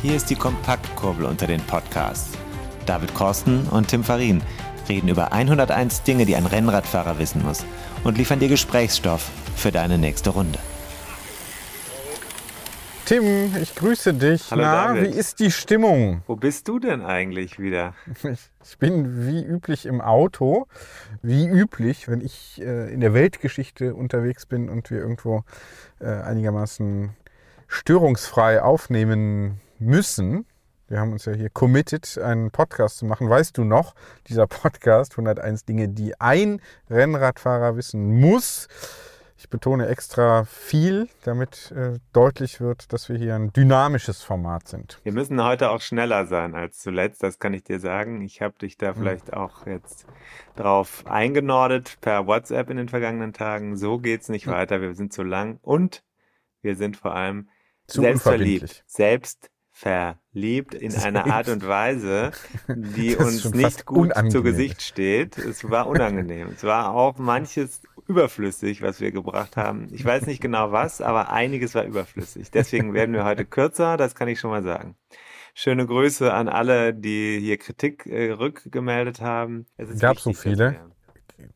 Hier ist die Kompaktkurbel unter den Podcasts. David Korsten und Tim Farin reden über 101 Dinge, die ein Rennradfahrer wissen muss und liefern dir Gesprächsstoff für deine nächste Runde. Tim, ich grüße dich. Hallo, Na, David. wie ist die Stimmung? Wo bist du denn eigentlich wieder? Ich bin wie üblich im Auto. Wie üblich, wenn ich äh, in der Weltgeschichte unterwegs bin und wir irgendwo äh, einigermaßen störungsfrei aufnehmen müssen. Wir haben uns ja hier committed, einen Podcast zu machen. Weißt du noch, dieser Podcast 101 Dinge, die ein Rennradfahrer wissen muss. Ich betone extra viel, damit äh, deutlich wird, dass wir hier ein dynamisches Format sind. Wir müssen heute auch schneller sein als zuletzt, das kann ich dir sagen. Ich habe dich da vielleicht auch jetzt drauf eingenordet per WhatsApp in den vergangenen Tagen. So geht's nicht weiter, wir sind zu lang und wir sind vor allem Zu selbstverliebt. unverbindlich. Selbstverliebt in einer Art und Weise, die uns nicht gut unangenehm. zu Gesicht steht. Es war unangenehm. es war auch manches überflüssig, was wir gebracht haben. Ich weiß nicht genau was, aber einiges war überflüssig. Deswegen werden wir heute kürzer, das kann ich schon mal sagen. Schöne Grüße an alle, die hier Kritik äh, rückgemeldet haben. Es so wichtig, dass viele?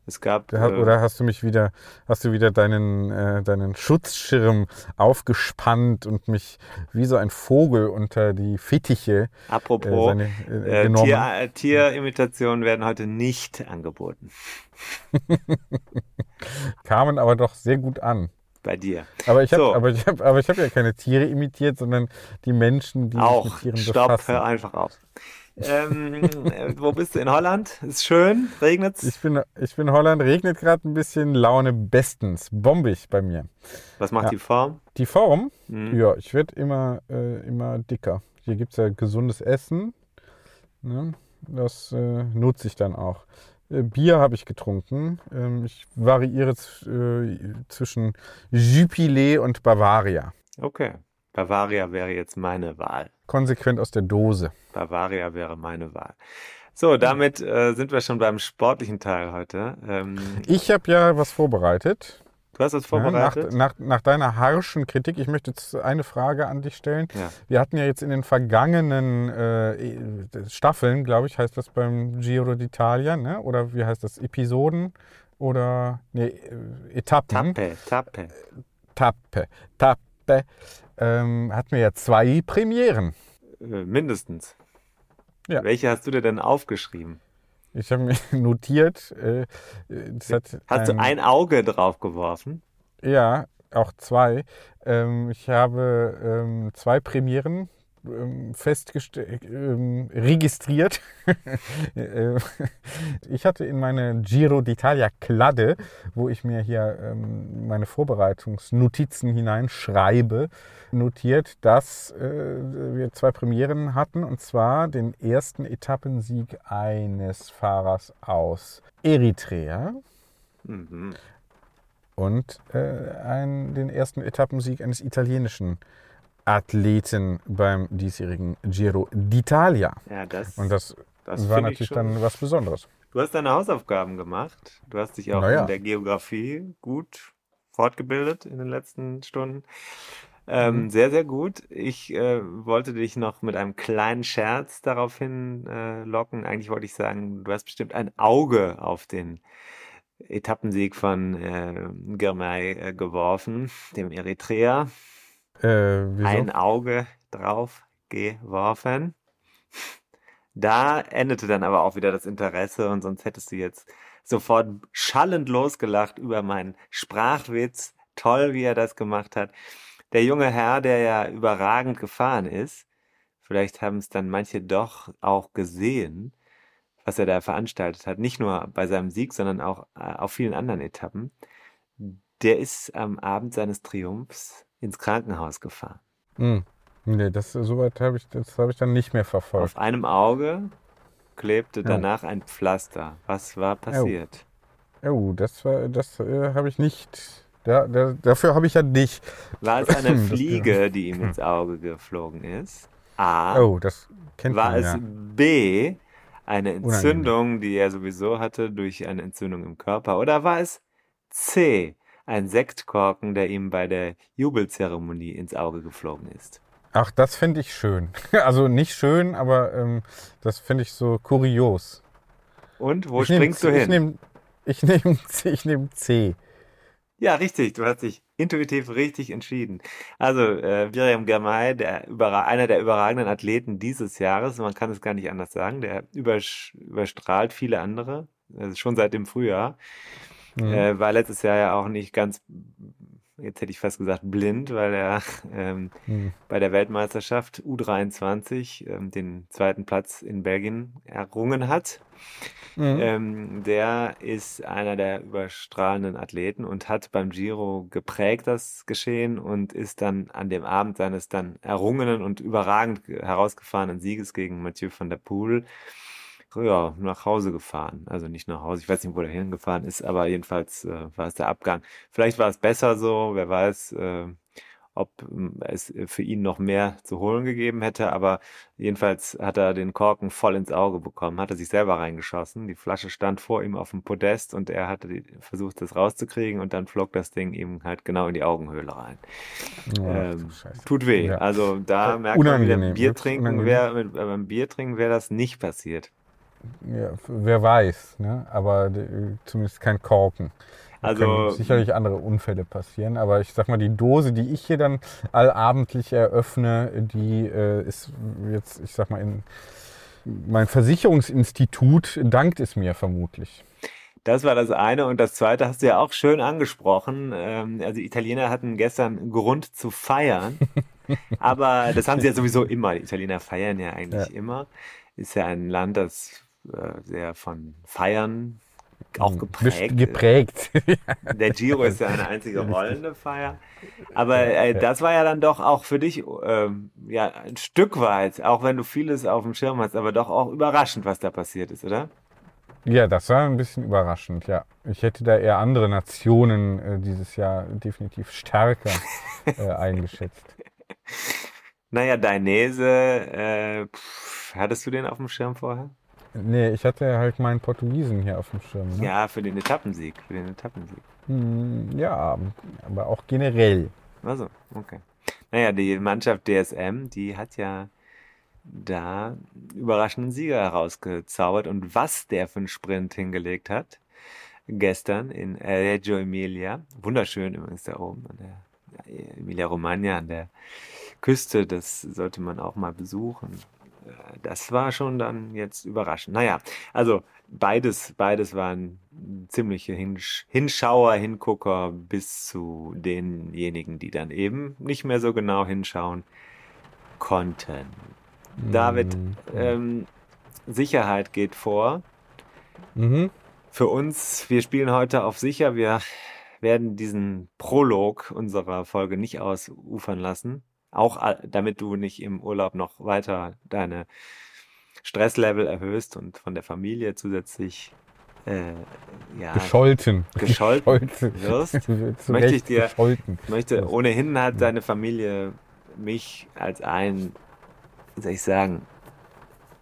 Es gab hat- äh, Oder hast du mich wieder, hast du wieder deinen, äh, deinen Schutzschirm aufgespannt und mich wie so ein Vogel unter die Fittiche äh, apropos seine, äh, Äh, genommen? Tier, Tierimitationen werden heute nicht angeboten. Kamen aber doch sehr gut an. Bei dir. Aber ich habe So. aber ich hab, aber ich hab ja keine Tiere imitiert, sondern die Menschen, die Auch. mit Tieren Stopp, befassen. hör einfach auf. Ähm, äh, wo bist du? In Holland? Ist schön? Regnet's? Ich bin, ich bin in Holland, regnet gerade ein bisschen, Laune bestens, bombig bei mir. Was macht Ja. die Form? Die Form, Mhm. ja, ich werde immer, äh, immer dicker. Hier gibt es ja gesundes Essen. Ne? Das äh, nutze ich dann auch. Äh, Bier habe ich getrunken. Ähm, ich variiere äh, zwischen Jupiler und Bavaria. Okay. Bavaria wäre jetzt meine Wahl. Konsequent aus der Dose. Bavaria wäre meine Wahl. So, damit äh, sind wir schon beim sportlichen Teil heute. Ähm, Ich habe ja was vorbereitet. du hast Ja, vorbereitet? nach, nach, nach deiner harschen Kritik, ich möchte jetzt eine Frage an dich stellen. Ja. Wir hatten ja jetzt in den vergangenen äh, Staffeln, glaube ich, heißt das beim Giro d'Italia, ne? oder wie heißt das, Episoden oder nee, äh, Etappen? Tappe, Tappe. Tappe. Tappe. Ähm, hatten wir ja zwei Premieren. Äh, mindestens. Ja. Welche hast du dir denn aufgeschrieben? Ich habe mir notiert, äh, hat Hast du ein Auge drauf geworfen? Ja, auch zwei. Ähm, ich habe ähm, zwei Premieren festgestellt, ähm, registriert. Äh, ich hatte in meine Giro d'Italia Kladde, wo ich mir hier ähm, meine Vorbereitungsnotizen hineinschreibe, notiert, dass äh, wir zwei Premieren hatten, und zwar den ersten Etappensieg eines Fahrers aus Eritrea Mhm. und äh, ein, den ersten Etappensieg eines italienischen Athleten beim diesjährigen Giro d'Italia. Ja, das, Und das, das war natürlich dann was Besonderes. Du hast deine Hausaufgaben gemacht. Du hast dich auch Na ja. in der Geografie gut fortgebildet in den letzten Stunden. Ähm, Mhm. Sehr, sehr gut. Ich äh, wollte dich noch mit einem kleinen Scherz darauf hin äh, locken. Eigentlich wollte ich sagen, du hast bestimmt ein Auge auf den Etappensieg von äh, Girmay äh, geworfen, dem Eritreer. Äh? Ein Auge drauf geworfen. Da endete dann aber auch wieder das Interesse und sonst hättest du jetzt sofort schallend losgelacht über meinen Sprachwitz. Toll, wie er das gemacht hat. Der junge Herr, der ja überragend gefahren ist, vielleicht haben es dann manche doch auch gesehen, was er da veranstaltet hat, nicht nur bei seinem Sieg, sondern auch äh, auf vielen anderen Etappen, der ist am Abend seines Triumphs ins Krankenhaus gefahren. Hm. Nee, das soweit habe ich, das habe ich dann nicht mehr verfolgt. Auf einem Auge klebte danach ein Pflaster. Was war passiert? Oh, das war, das äh, habe ich nicht. Da, da, dafür habe ich ja nicht. War es eine Fliege, die ihm ins Auge geflogen ist? A. Oh, das kennt War man es ja. B. Eine Entzündung, die er sowieso hatte durch eine Entzündung im Körper? Oder war es C. Ein Sektkorken, der ihm bei der Jubelzeremonie ins Auge geflogen ist? Ach, das finde ich schön. Also nicht schön, aber ähm, das finde ich so kurios. Und wo ich nehm springst C- du Ich hin? nehme ich nehm C. Ich nehm C. Ja, richtig. Du hast dich intuitiv richtig entschieden. Also, äh, Miriam Gamay, der einer der überragenden Athleten dieses Jahres, man kann es gar nicht anders sagen, der überstrahlt viele andere, also schon seit dem Frühjahr. Mhm. Äh, war letztes Jahr ja auch nicht ganz, jetzt hätte ich fast gesagt blind, weil er ähm, Mhm. bei der Weltmeisterschaft U23 ähm, den zweiten Platz in Belgien errungen hat. Mhm. Ähm, der ist einer der überstrahlenden Athleten und hat beim Giro geprägt das Geschehen und ist dann an dem Abend seines dann errungenen und überragend ge- herausgefahrenen Sieges gegen Mathieu van der Poel ja, nach Hause gefahren. Also nicht nach Hause, ich weiß nicht, wo er hingefahren ist, aber jedenfalls äh, war es der Abgang. Vielleicht war es besser so, wer weiß, äh, ob ähm, es für ihn noch mehr zu holen gegeben hätte, aber jedenfalls hat er den Korken voll ins Auge bekommen, hat er sich selber reingeschossen. Die Flasche stand vor ihm auf dem Podest und er hatte versucht, das rauszukriegen und dann flog das Ding ihm halt genau in die Augenhöhle rein. Oh, Ähm, tut weh. Ja. Also da Äh, merkt man wieder, Bier trinken wäre, äh, beim Bier trinken wäre das nicht passiert. Ja, wer weiß, ne? aber äh, zumindest kein Korken. Da Also- können sicherlich andere Unfälle passieren, aber ich sag mal, die Dose, die ich hier dann allabendlich eröffne, die äh, ist jetzt, ich sag mal, in mein Versicherungsinstitut dankt es mir vermutlich. Das war das eine. Und das zweite hast du ja auch schön angesprochen. Ähm, also Italiener hatten gestern Grund zu feiern. Aber das haben sie ja sowieso immer. Die Italiener feiern ja eigentlich Ja. immer. Ist ja ein Land, das äh, sehr von Feiern auch Best- geprägt. Geprägt. Der Giro ist ja eine einzige rollende Feier. Aber äh, das war ja dann doch auch für dich ähm, ja ein Stück weit, auch wenn du vieles auf dem Schirm hast, aber doch auch überraschend, was da passiert ist, oder? ja, das war ein bisschen überraschend, ja. Ich hätte da eher andere Nationen äh, dieses Jahr definitiv stärker äh, eingeschätzt. Naja, Dainese, äh, hattest du den auf dem Schirm vorher? Nee, ich hatte halt meinen Portugiesen hier auf dem Schirm. Ne? Ja, für den Etappensieg, für den Etappensieg. Hm, Ja, aber auch generell. Also, okay. Naja, die Mannschaft DSM, die hat ja da überraschenden Sieger herausgezaubert. Und was der für einen Sprint hingelegt hat, gestern in Reggio Emilia, wunderschön übrigens da oben, an der Emilia Romagna, an der Küste, das sollte man auch mal besuchen. Das war schon dann jetzt überraschend. Naja, also beides, beides waren ziemliche Hinsch Hinschauer, Hingucker bis zu denjenigen, die dann eben nicht mehr so genau hinschauen konnten. David, ähm, Sicherheit geht vor. Mhm. Für uns, wir spielen heute auf sicher. Wir werden diesen Prolog unserer Folge nicht ausufern lassen. Auch a- damit du nicht im Urlaub noch weiter deine Stresslevel erhöhst und von der Familie zusätzlich äh, ja, Gescholten. gescholten Gescholten. wirst. Möchte ich dir- Gescholten. Möchte, ohnehin hat deine Familie mich als ein, wie soll ich sagen,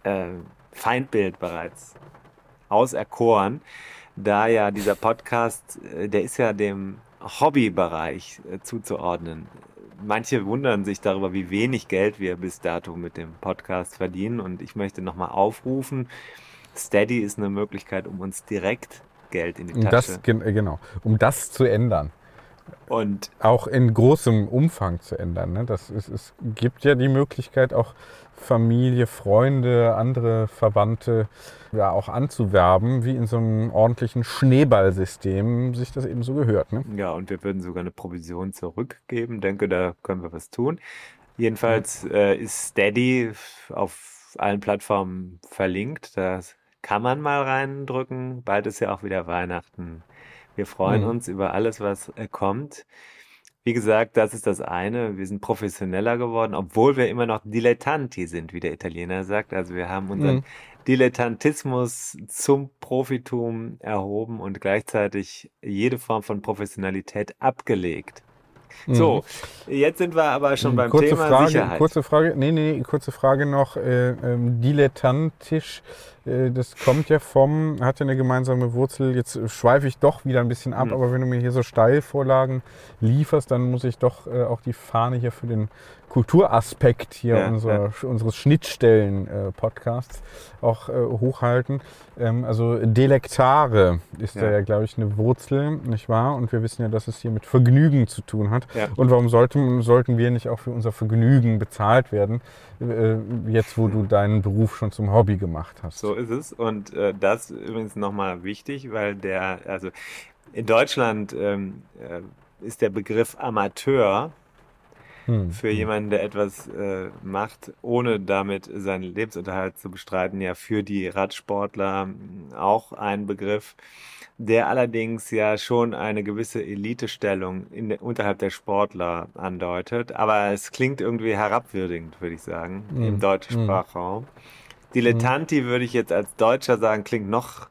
äh, Feindbild bereits auserkoren, da ja dieser Podcast, äh, der ist ja dem Hobbybereich äh, zuzuordnen. Manche wundern sich darüber, wie wenig Geld wir bis dato mit dem Podcast verdienen und ich möchte nochmal aufrufen, Steady ist eine Möglichkeit, um uns direkt Geld in die Tasche das, äh, genau, um das zu ändern. und Auch in großem Umfang zu ändern. Ne? Das ist, es gibt ja die Möglichkeit, auch Familie, Freunde, andere Verwandte ja, auch anzuwerben, wie in so einem ordentlichen Schneeballsystem sich das eben so gehört. Ne? Ja, und wir würden sogar eine Provision zurückgeben. Denke, da können wir was tun. Jedenfalls äh, ist Steady auf allen Plattformen verlinkt. Da kann man mal reindrücken. Bald ist ja auch wieder Weihnachten. Wir freuen Mhm. uns über alles, was äh, kommt. Wie gesagt, das ist das eine. Wir sind professioneller geworden, obwohl wir immer noch Dilettanti sind, wie der Italiener sagt. Also wir haben unseren Mhm. Dilettantismus zum Profitum erhoben und gleichzeitig jede Form von Professionalität abgelegt. So, jetzt sind wir aber schon beim Mhm. kurze Thema Frage, Sicherheit. Kurze Frage, nee, nee, kurze Frage noch. Äh, ähm, dilettantisch, das kommt ja vom, hat ja eine gemeinsame Wurzel. Jetzt schweife ich doch wieder ein bisschen ab, Hm. aber wenn du mir hier so Steilvorlagen lieferst, dann muss ich doch äh, auch die Fahne hier für den Kulturaspekt hier Ja, unserer, unseres Schnittstellen-Podcasts auch äh, hochhalten. Ähm, also Delektare ist da Ja. ja, glaube ich, eine Wurzel, nicht wahr? Und wir wissen ja, dass es hier mit Vergnügen zu tun hat. Ja. Und warum sollten, sollten wir nicht auch für unser Vergnügen bezahlt werden, äh, jetzt wo du deinen Beruf schon zum Hobby gemacht hast? So ist es. Und äh, das übrigens nochmal wichtig, weil der, also in Deutschland ähm, äh, ist der Begriff Amateur Hm. für jemanden, der etwas äh, macht, ohne damit seinen Lebensunterhalt zu bestreiten, ja für die Radsportler mh, auch ein Begriff, der allerdings ja schon eine gewisse Elitestellung in der, unterhalb der Sportler andeutet. Aber es klingt irgendwie herabwürdigend, würde ich sagen, Mhm. im deutschen Mhm. Sprachraum. Dilettanti würde ich jetzt als Deutscher sagen, klingt noch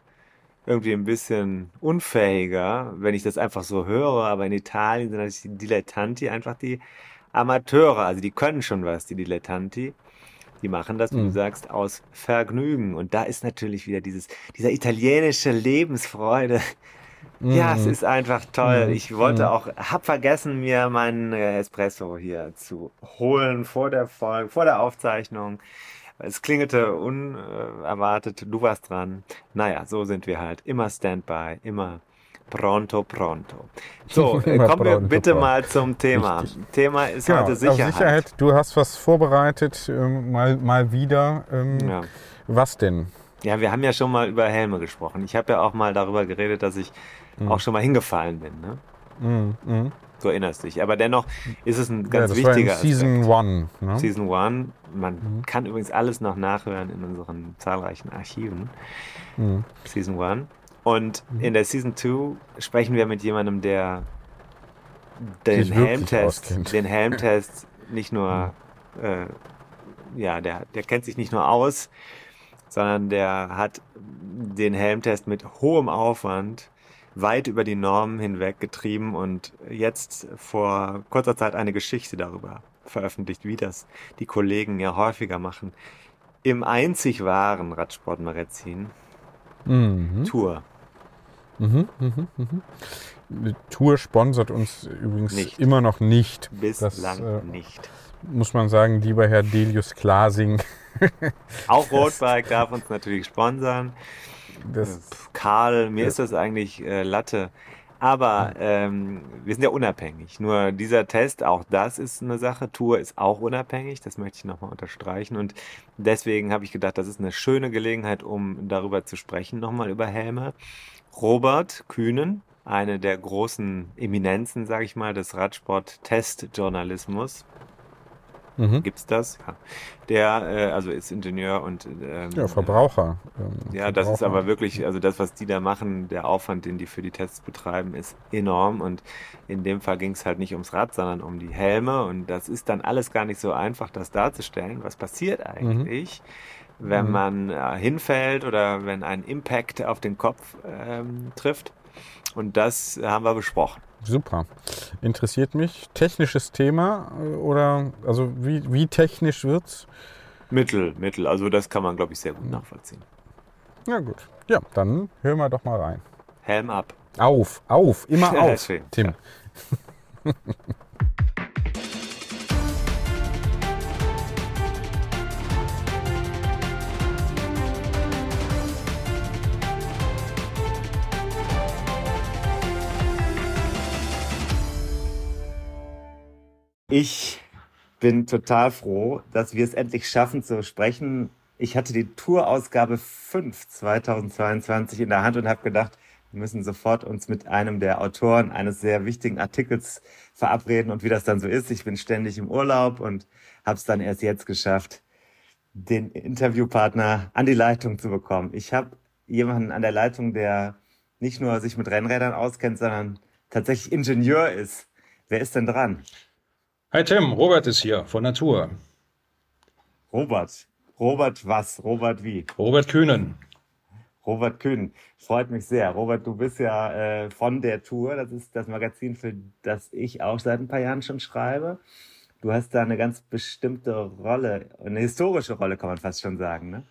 irgendwie ein bisschen unfähiger, wenn ich das einfach so höre. Aber in Italien sind natürlich die Dilettanti einfach die Amateure. Also die können schon was, die Dilettanti. Die machen das, wie du Mhm. sagst, aus Vergnügen. Und da ist natürlich wieder dieses, dieser italienische Lebensfreude. Ja, es Mhm. ist einfach toll. Mhm. Ich wollte Mhm. auch, hab vergessen, mir meinen äh, Espresso hier zu holen vor der Folge, vor der Aufzeichnung. Es klingelte unerwartet, du warst dran. Naja, so sind wir halt. Immer Standby, immer pronto, pronto. So, kommen wir pronto, bitte pronto. mal zum Thema. Richtig. Thema ist Genau, heute auf Sicherheit. Sicherheit. Du hast was vorbereitet, ähm, mal, mal wieder. Ähm, Ja. Was denn? ja, wir haben ja schon mal über Helme gesprochen. Ich habe ja auch mal darüber geredet, dass ich Mhm. auch schon mal hingefallen bin. Ne? Mhm. Mhm. Du erinnerst dich. Aber dennoch ist es ein Ja, ganz das war in wichtiger Season Aspekt. One. Ne? Season One. Man Mhm. kann übrigens alles noch nachhören in unseren zahlreichen Archiven. Mhm. Season One. Und in der Season 2 sprechen wir mit jemandem, der den Helmtest, den Helmtest nicht nur, äh, ja, der, der kennt sich nicht nur aus, sondern der hat den Helmtest mit hohem Aufwand weit über die Normen hinweg getrieben und jetzt vor kurzer Zeit eine Geschichte darüber veröffentlicht, wie das die Kollegen ja häufiger machen. Im einzig wahren Radsportmagazin Mhm. Tour. Mhm. Mhm. Die Tour sponsert uns übrigens Nicht. immer noch nicht. Bislang äh, nicht. Muss man sagen, lieber Herr Delius Glasing. Auch Roadbike darf uns natürlich sponsern. Das, Pff, Karl, mir ist das eigentlich äh, Latte. Aber ähm, wir sind ja unabhängig. Nur dieser Test, auch das ist eine Sache. Tour ist auch unabhängig. Das möchte ich nochmal unterstreichen. Und deswegen habe ich gedacht, das ist eine schöne Gelegenheit, um darüber zu sprechen, nochmal über Helme. Robert Kühnen, eine der großen Eminenzen, sage ich mal, des Radsport-Testjournalismus. mhm. Gibt's das? Ja. Der, äh, also ist Ingenieur und ähm, Ja, Verbraucher. ähm, ja, das ist Verbraucher. aber wirklich, also das, was die da machen, der Aufwand, den die für die Tests betreiben, ist enorm. Und in dem Fall ging es halt nicht ums Rad, sondern um die Helme. Und das ist dann alles gar nicht so einfach, das darzustellen. Was passiert eigentlich, wenn Mhm. man äh, hinfällt oder wenn ein Impact auf den Kopf ähm, trifft? Und das haben wir besprochen. Super. Interessiert mich. Technisches Thema äh, oder also wie, wie technisch wird's? Mittel, Mittel. Also das kann man, glaube ich, sehr gut nachvollziehen. Ja gut. Ja, dann hören wir doch mal rein. Helm ab. Auf, auf, immer auf. Tim. Ich bin total froh, dass wir es endlich schaffen zu sprechen. Ich hatte die Tourausgabe 5 2022 in der Hand und habe gedacht, wir müssen sofort uns mit einem der Autoren eines sehr wichtigen Artikels verabreden. Und wie das dann so ist, ich bin ständig im Urlaub und habe es dann erst jetzt geschafft, den Interviewpartner an die Leitung zu bekommen. Ich habe jemanden an der Leitung, der nicht nur sich mit Rennrädern auskennt, sondern tatsächlich Ingenieur ist. Wer ist denn dran? Hi Tim, Robert ist hier von Natur. Robert. Robert was? Robert wie? Robert Kühnen. Robert Kühn, freut mich sehr. Robert, du bist ja äh, von der Tour. Das ist das Magazin, für das ich auch seit ein paar Jahren schon schreibe. Du hast da eine ganz bestimmte Rolle, eine historische Rolle, kann man fast schon sagen, ne?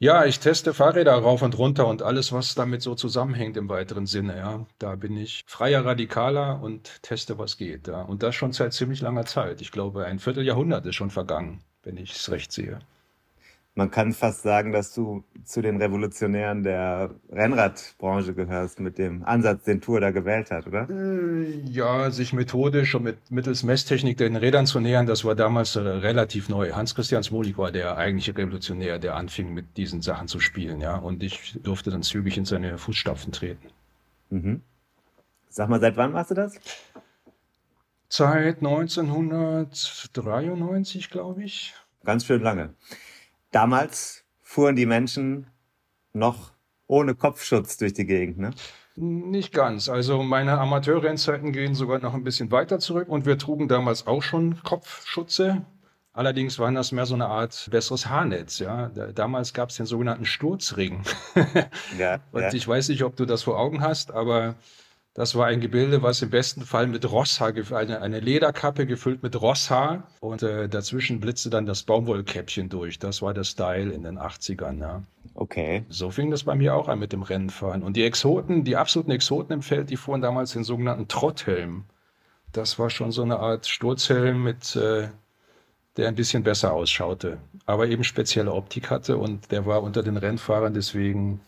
Ja, ich teste Fahrräder rauf und runter und alles, was damit so zusammenhängt im weiteren Sinne. Ja, da bin ich freier Radikaler und teste, was geht. Ja. Und das schon seit ziemlich langer Zeit. Ich glaube, ein Vierteljahrhundert ist schon vergangen, wenn ich es recht sehe man kann fast sagen, dass du zu den Revolutionären der Rennradbranche gehörst mit dem Ansatz, den Tour da gewählt hat, oder? Äh, ja, sich methodisch und mit mittels Messtechnik den Rädern zu nähern, das war damals äh, relativ neu. Hans-Christian Smolik war der eigentliche Revolutionär, der anfing mit diesen Sachen zu spielen, ja. Und ich durfte dann zügig in seine Fußstapfen treten. Mhm. Sag mal, seit wann machst du das? Seit 1993, glaube ich. Ganz schön lange. Damals fuhren die Menschen noch ohne Kopfschutz durch die Gegend, ne? Nicht ganz. Also meine Amateurrennzeiten gehen sogar noch ein bisschen weiter zurück und wir trugen damals auch schon Kopfschutze. Allerdings waren das mehr so eine Art besseres Haarnetz. Ja? Damals gab es den sogenannten Sturzring. ja, und ja. ich weiß nicht, ob du das vor Augen hast, aber das war ein Gebilde, was im besten Fall mit Rosshaar, eine, eine Lederkappe gefüllt mit Rosshaar und äh, dazwischen blitzte dann das Baumwollkäppchen durch. Das war der Style in den 80ern. Ja. Okay. So fing das bei mir auch an mit dem Rennenfahren. Und die Exoten, die absoluten Exoten im Feld, die fuhren damals den sogenannten Trotthelm. Das war schon so eine Art Sturzhelm mit, äh, der ein bisschen besser ausschaute, aber eben spezielle Optik hatte und der war unter den Rennfahrern deswegen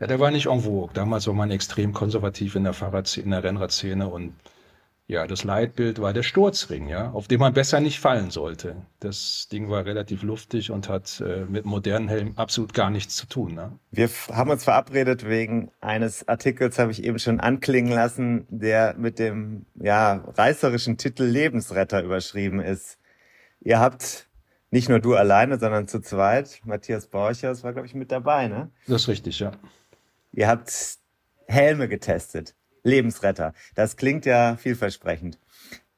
ja, der war nicht en vogue. Damals war man extrem konservativ in der Fahrradszene, in der Rennradszene und ja, das Leitbild war der Sturzring, ja, auf dem man besser nicht fallen sollte. Das Ding war relativ luftig und hat äh, mit modernen Helmen absolut gar nichts zu tun. Ne? Wir haben uns verabredet wegen eines Artikels, habe ich eben schon anklingen lassen, der mit dem ja, reißerischen Titel Lebensretter überschrieben ist. Ihr habt nicht nur du alleine, sondern zu zweit, Matthias Borchers war, glaube ich, mit dabei, ne? Das ist richtig, ja. Ihr habt Helme getestet. Lebensretter. Das klingt ja vielversprechend.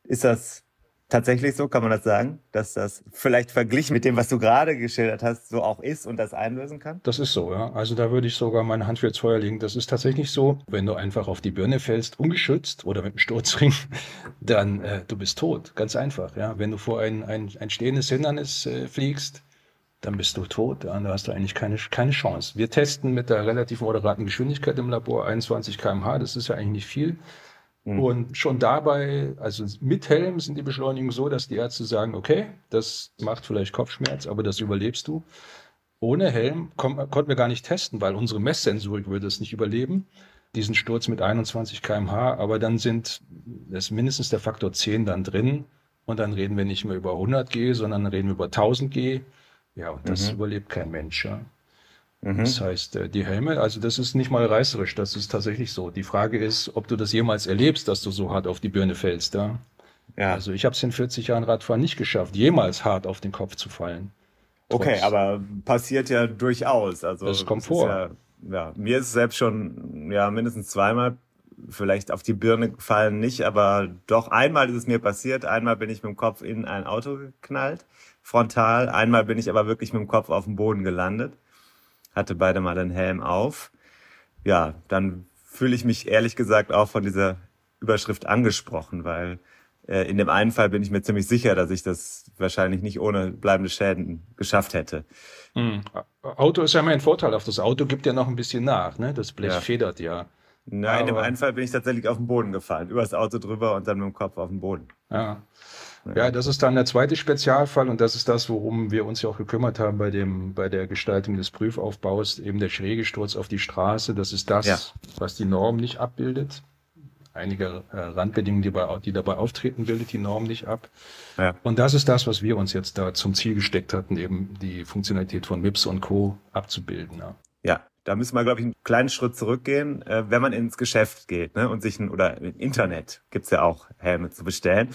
Ist das tatsächlich so? Kann man das sagen? Dass das vielleicht verglichen mit dem, was du gerade geschildert hast, so auch ist und das einlösen kann? Das ist so, ja. Also da würde ich sogar meine Hand für ins Feuer legen. Das ist tatsächlich so. Wenn du einfach auf die Birne fällst, ungeschützt oder mit einem Sturzring, dann äh, du bist tot. Ganz einfach, ja. Wenn du vor ein, ein, ein stehendes Hindernis äh, fliegst, dann bist du tot. Ja, da hast du eigentlich keine, keine Chance. Wir testen mit der relativ moderaten Geschwindigkeit im Labor 21 km/h. Das ist ja eigentlich nicht viel. Mhm. Und schon dabei, also mit Helm sind die Beschleunigungen so, dass die Ärzte sagen, okay, das macht vielleicht Kopfschmerz, aber das überlebst du. Ohne Helm konnten wir gar nicht testen, weil unsere Messsensorik würde es nicht überleben. Diesen Sturz mit 21 km/h, aber dann sind es mindestens der Faktor 10 dann drin. Und dann reden wir nicht mehr über 100 G, sondern reden wir über 1000 G. Ja, und das mhm. überlebt kein Mensch. Ja. Mhm. Das heißt, äh, die Helme, also das ist nicht mal reißerisch, das ist tatsächlich so. Die Frage ist, ob du das jemals erlebst, dass du so hart auf die Birne fällst. Ja? Ja. Also ich habe es in 40 Jahren Radfahren nicht geschafft, jemals hart auf den Kopf zu fallen. Trotz. Okay, aber passiert ja durchaus. Also das kommt vor. Ja, ja, mir ist es selbst schon ja mindestens zweimal vielleicht auf die Birne gefallen nicht, aber doch einmal ist es mir passiert. Einmal bin ich mit dem Kopf in ein Auto geknallt frontal. Einmal bin ich aber wirklich mit dem Kopf auf dem Boden gelandet, hatte beide mal den Helm auf. Ja, dann fühle ich mich ehrlich gesagt auch von dieser Überschrift angesprochen, weil äh, in dem einen Fall bin ich mir ziemlich sicher, dass ich das wahrscheinlich nicht ohne bleibende Schäden geschafft hätte. Mhm. Auto ist ja immer ein Vorteil. Auf das Auto gibt ja noch ein bisschen nach, ne? Das Blech ja. federt ja. Nein, in dem einen Fall bin ich tatsächlich auf den Boden gefallen, übers Auto drüber und dann mit dem Kopf auf den Boden. Ja. Ja, das ist dann der zweite Spezialfall und das ist das, worum wir uns ja auch gekümmert haben bei dem, bei der Gestaltung des Prüfaufbaus, eben der schräge Sturz auf die Straße. Das ist das, ja. was die Norm nicht abbildet. Einige äh, Randbedingungen, die, bei, die dabei auftreten, bildet die Norm nicht ab. Ja. Und das ist das, was wir uns jetzt da zum Ziel gesteckt hatten, eben die Funktionalität von MIPS und Co. abzubilden. Ja. ja. Da müssen wir, glaube ich, einen kleinen Schritt zurückgehen, äh, wenn man ins Geschäft geht ne, und sich ein, oder im Internet gibt's ja auch Helme zu bestellen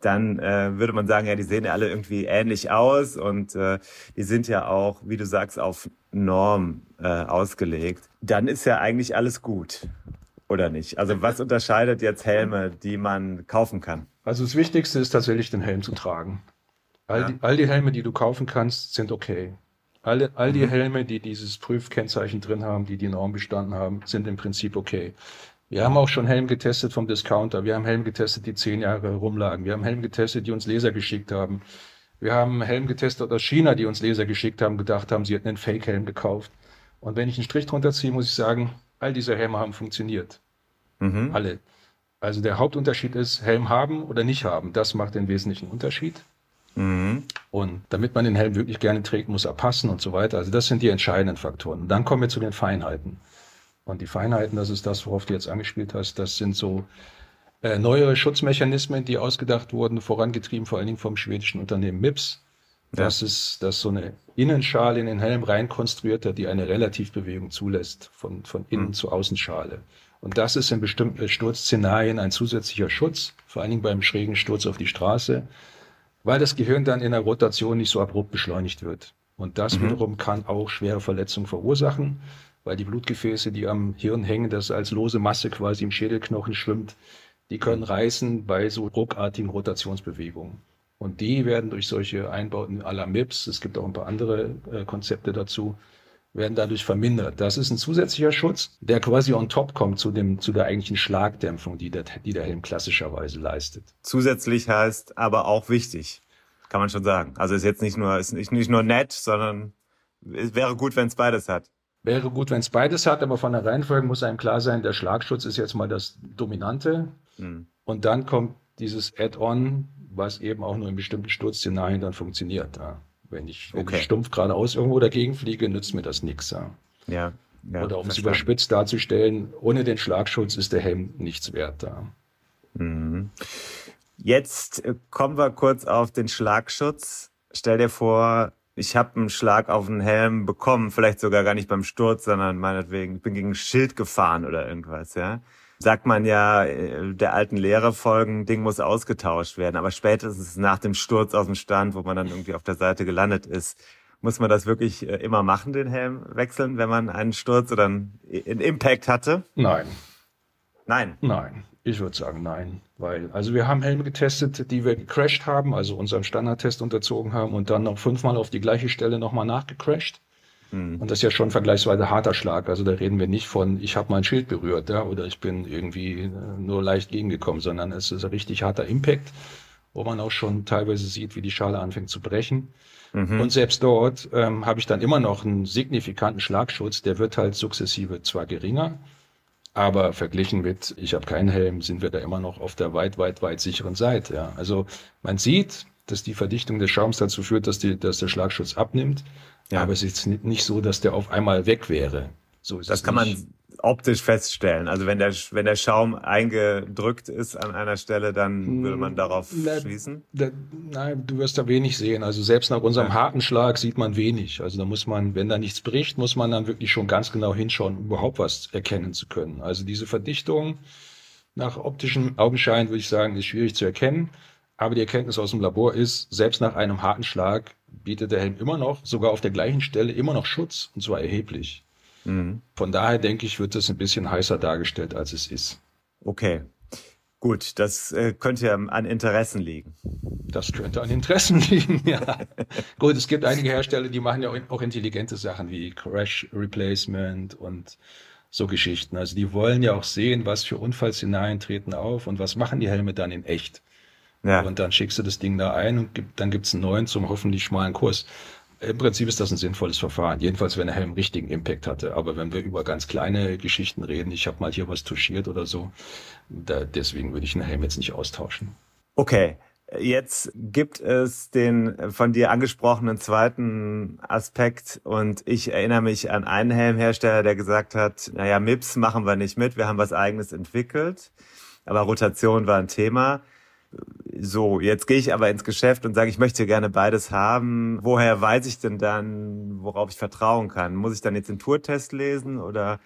dann äh, würde man sagen, ja, die sehen ja alle irgendwie ähnlich aus und äh, die sind ja auch, wie du sagst, auf Norm äh, ausgelegt. dann ist ja eigentlich alles gut. Oder nicht? Also was unterscheidet jetzt Helme, die man kaufen kann? Also das Wichtigste ist tatsächlich den Helm zu tragen. All, ja. die, all die Helme, die du kaufen kannst, sind okay. Alle, all die mhm. Helme, die dieses Prüfkennzeichen drin haben, die die Norm bestanden haben, sind im Prinzip okay. Wir haben auch schon Helm getestet vom Discounter. Wir haben Helm getestet, die zehn Jahre rumlagen. Wir haben Helm getestet, die uns Laser geschickt haben. Wir haben Helm getestet aus China, die uns Laser geschickt haben, gedacht haben, sie hätten einen Fake-Helm gekauft. Und wenn ich einen Strich drunter ziehe, muss ich sagen, all diese Helme haben funktioniert. Mhm. Alle. Also der Hauptunterschied ist, Helm haben oder nicht haben. Das macht den wesentlichen Unterschied. Mhm. Und damit man den Helm wirklich gerne trägt, muss er passen und so weiter. Also das sind die entscheidenden Faktoren. Und dann kommen wir zu den Feinheiten. Und die Feinheiten, das ist das, worauf du jetzt angespielt hast, das sind so äh, neuere Schutzmechanismen, die ausgedacht wurden, vorangetrieben vor allen Dingen vom schwedischen Unternehmen MIPS. Das ja. ist, dass so eine Innenschale in den Helm reinkonstruiert hat, die eine Relativbewegung zulässt, von, von Innen mhm. zu Außenschale. Und das ist in bestimmten Sturzszenarien ein zusätzlicher Schutz, vor allen Dingen beim schrägen Sturz auf die Straße, weil das Gehirn dann in der Rotation nicht so abrupt beschleunigt wird. Und das mhm. wiederum kann auch schwere Verletzungen verursachen, weil die Blutgefäße, die am Hirn hängen, das als lose Masse quasi im Schädelknochen schwimmt, die können reißen bei so ruckartigen Rotationsbewegungen. Und die werden durch solche Einbauten à la MIPS, es gibt auch ein paar andere äh, Konzepte dazu, werden dadurch vermindert. Das ist ein zusätzlicher Schutz, der quasi on top kommt zu, dem, zu der eigentlichen Schlagdämpfung, die der, die der Helm klassischerweise leistet. Zusätzlich heißt aber auch wichtig, kann man schon sagen. Also ist jetzt nicht nur, ist nicht, nicht nur nett, sondern es wäre gut, wenn es beides hat. Wäre gut, wenn es beides hat, aber von der Reihenfolge muss einem klar sein, der Schlagschutz ist jetzt mal das Dominante. Mhm. Und dann kommt dieses Add-on, was eben auch nur in bestimmten Sturzszenarien dann funktioniert. Ja. Wenn ich, wenn okay. ich stumpf geradeaus irgendwo dagegen fliege, nützt mir das nichts. Ja. ja. Ja, Oder um es überspitzt darzustellen, ohne den Schlagschutz ist der Helm nichts wert. Ja. Mhm. Jetzt äh, kommen wir kurz auf den Schlagschutz. Stell dir vor, ich habe einen Schlag auf den Helm bekommen, vielleicht sogar gar nicht beim Sturz, sondern meinetwegen, ich bin gegen ein Schild gefahren oder irgendwas, ja sagt man ja, äh, der alten Lehre folgen, Ding muss ausgetauscht werden. Aber spätestens nach dem Sturz aus dem Stand, wo man dann irgendwie auf der Seite gelandet ist, muss man das wirklich äh, immer machen, den Helm wechseln, wenn man einen Sturz oder einen Impact hatte? Nein. Nein. Nein. Ich würde sagen nein, weil also wir haben Helme getestet, die wir gecrashed haben, also unserem Standardtest unterzogen haben und dann noch fünfmal auf die gleiche Stelle nochmal nachgecrashed. Mhm. Und das ist ja schon vergleichsweise harter Schlag. Also da reden wir nicht von, ich habe mein Schild berührt ja, oder ich bin irgendwie äh, nur leicht gegengekommen, sondern es ist ein richtig harter Impact, wo man auch schon teilweise sieht, wie die Schale anfängt zu brechen. Mhm. Und selbst dort ähm, habe ich dann immer noch einen signifikanten Schlagschutz. Der wird halt sukzessive zwar geringer, aber verglichen mit, ich habe keinen Helm, sind wir da immer noch auf der weit, weit, weit sicheren Seite. Ja. Also man sieht, dass die Verdichtung des Schaums dazu führt, dass, die, dass der Schlagschutz abnimmt. Ja. Aber es ist nicht so, dass der auf einmal weg wäre. So ist das kann nicht. man optisch feststellen. Also wenn der, wenn der Schaum eingedrückt ist an einer Stelle, dann würde man darauf na, schließen? Da, nein, du wirst da wenig sehen. Also selbst nach unserem ja. harten Schlag sieht man wenig. Also da muss man, wenn da nichts bricht, muss man dann wirklich schon ganz genau hinschauen, um überhaupt was erkennen zu können. Also diese Verdichtung nach optischem Augenschein, würde ich sagen, ist schwierig zu erkennen. Aber die Erkenntnis aus dem Labor ist, selbst nach einem harten Schlag bietet der Helm immer noch, sogar auf der gleichen Stelle, immer noch Schutz und zwar erheblich. Mhm. Von daher denke ich, wird das ein bisschen heißer dargestellt, als es ist. Okay. Gut, das äh, könnte ja an Interessen liegen. Das könnte an Interessen liegen, ja. Gut, es gibt einige Hersteller, die machen ja auch intelligente Sachen wie Crash Replacement und so Geschichten. Also die wollen ja auch sehen, was für Unfallszenarien treten auf und was machen die Helme dann in echt. Ja. Und dann schickst du das Ding da ein und gibt, dann gibt's einen neuen zum hoffentlich schmalen Kurs. Im Prinzip ist das ein sinnvolles Verfahren, jedenfalls wenn er einen richtigen Impact hatte. Aber wenn wir über ganz kleine Geschichten reden, ich habe mal hier was touchiert oder so, da, deswegen würde ich einen Helm jetzt nicht austauschen. Okay, Jetzt gibt es den von dir angesprochenen zweiten Aspekt und ich erinnere mich an einen Helmhersteller, der gesagt hat, naja, MIPS machen wir nicht mit, wir haben was eigenes entwickelt, aber Rotation war ein Thema. So, jetzt gehe ich aber ins Geschäft und sage, ich möchte gerne beides haben. Woher weiß ich denn dann, worauf ich vertrauen kann? Muss ich dann jetzt den Tourtest lesen oder,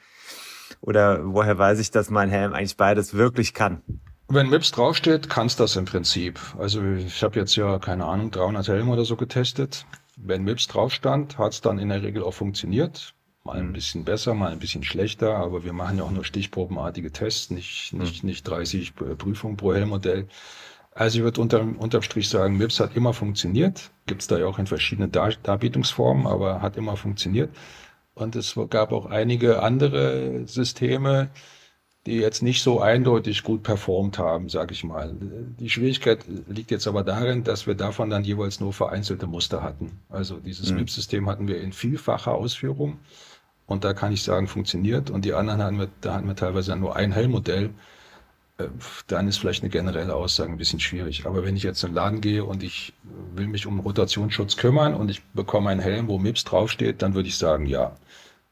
oder woher weiß ich, dass mein Helm eigentlich beides wirklich kann? Wenn MIPS draufsteht, kannst das im Prinzip. Also ich habe jetzt ja, keine Ahnung, 300 Helme oder so getestet. Wenn MIPS drauf stand, hat es dann in der Regel auch funktioniert. Mal ein mhm. bisschen besser, mal ein bisschen schlechter, aber wir machen ja auch nur stichprobenartige Tests, nicht, nicht, mhm. nicht 30 Prüfungen pro Helmmodell. Also ich würde unterm, unterm Strich sagen, MIPS hat immer funktioniert. Gibt es da ja auch in verschiedenen Dar Darbietungsformen, aber hat immer funktioniert. Und es gab auch einige andere Systeme, die jetzt nicht so eindeutig gut performt haben, sage ich mal. Die Schwierigkeit liegt jetzt aber darin, dass wir davon dann jeweils nur vereinzelte Muster hatten. Also dieses mhm. MIPS-System hatten wir in vielfacher Ausführung und da kann ich sagen, funktioniert. Und die anderen hatten wir, da hatten wir teilweise nur ein Hellmodell. Äh, dann ist vielleicht eine generelle Aussage ein bisschen schwierig. Aber wenn ich jetzt in den Laden gehe und ich will mich um Rotationsschutz kümmern und ich bekomme einen Helm, wo MIPS draufsteht, dann würde ich sagen, ja.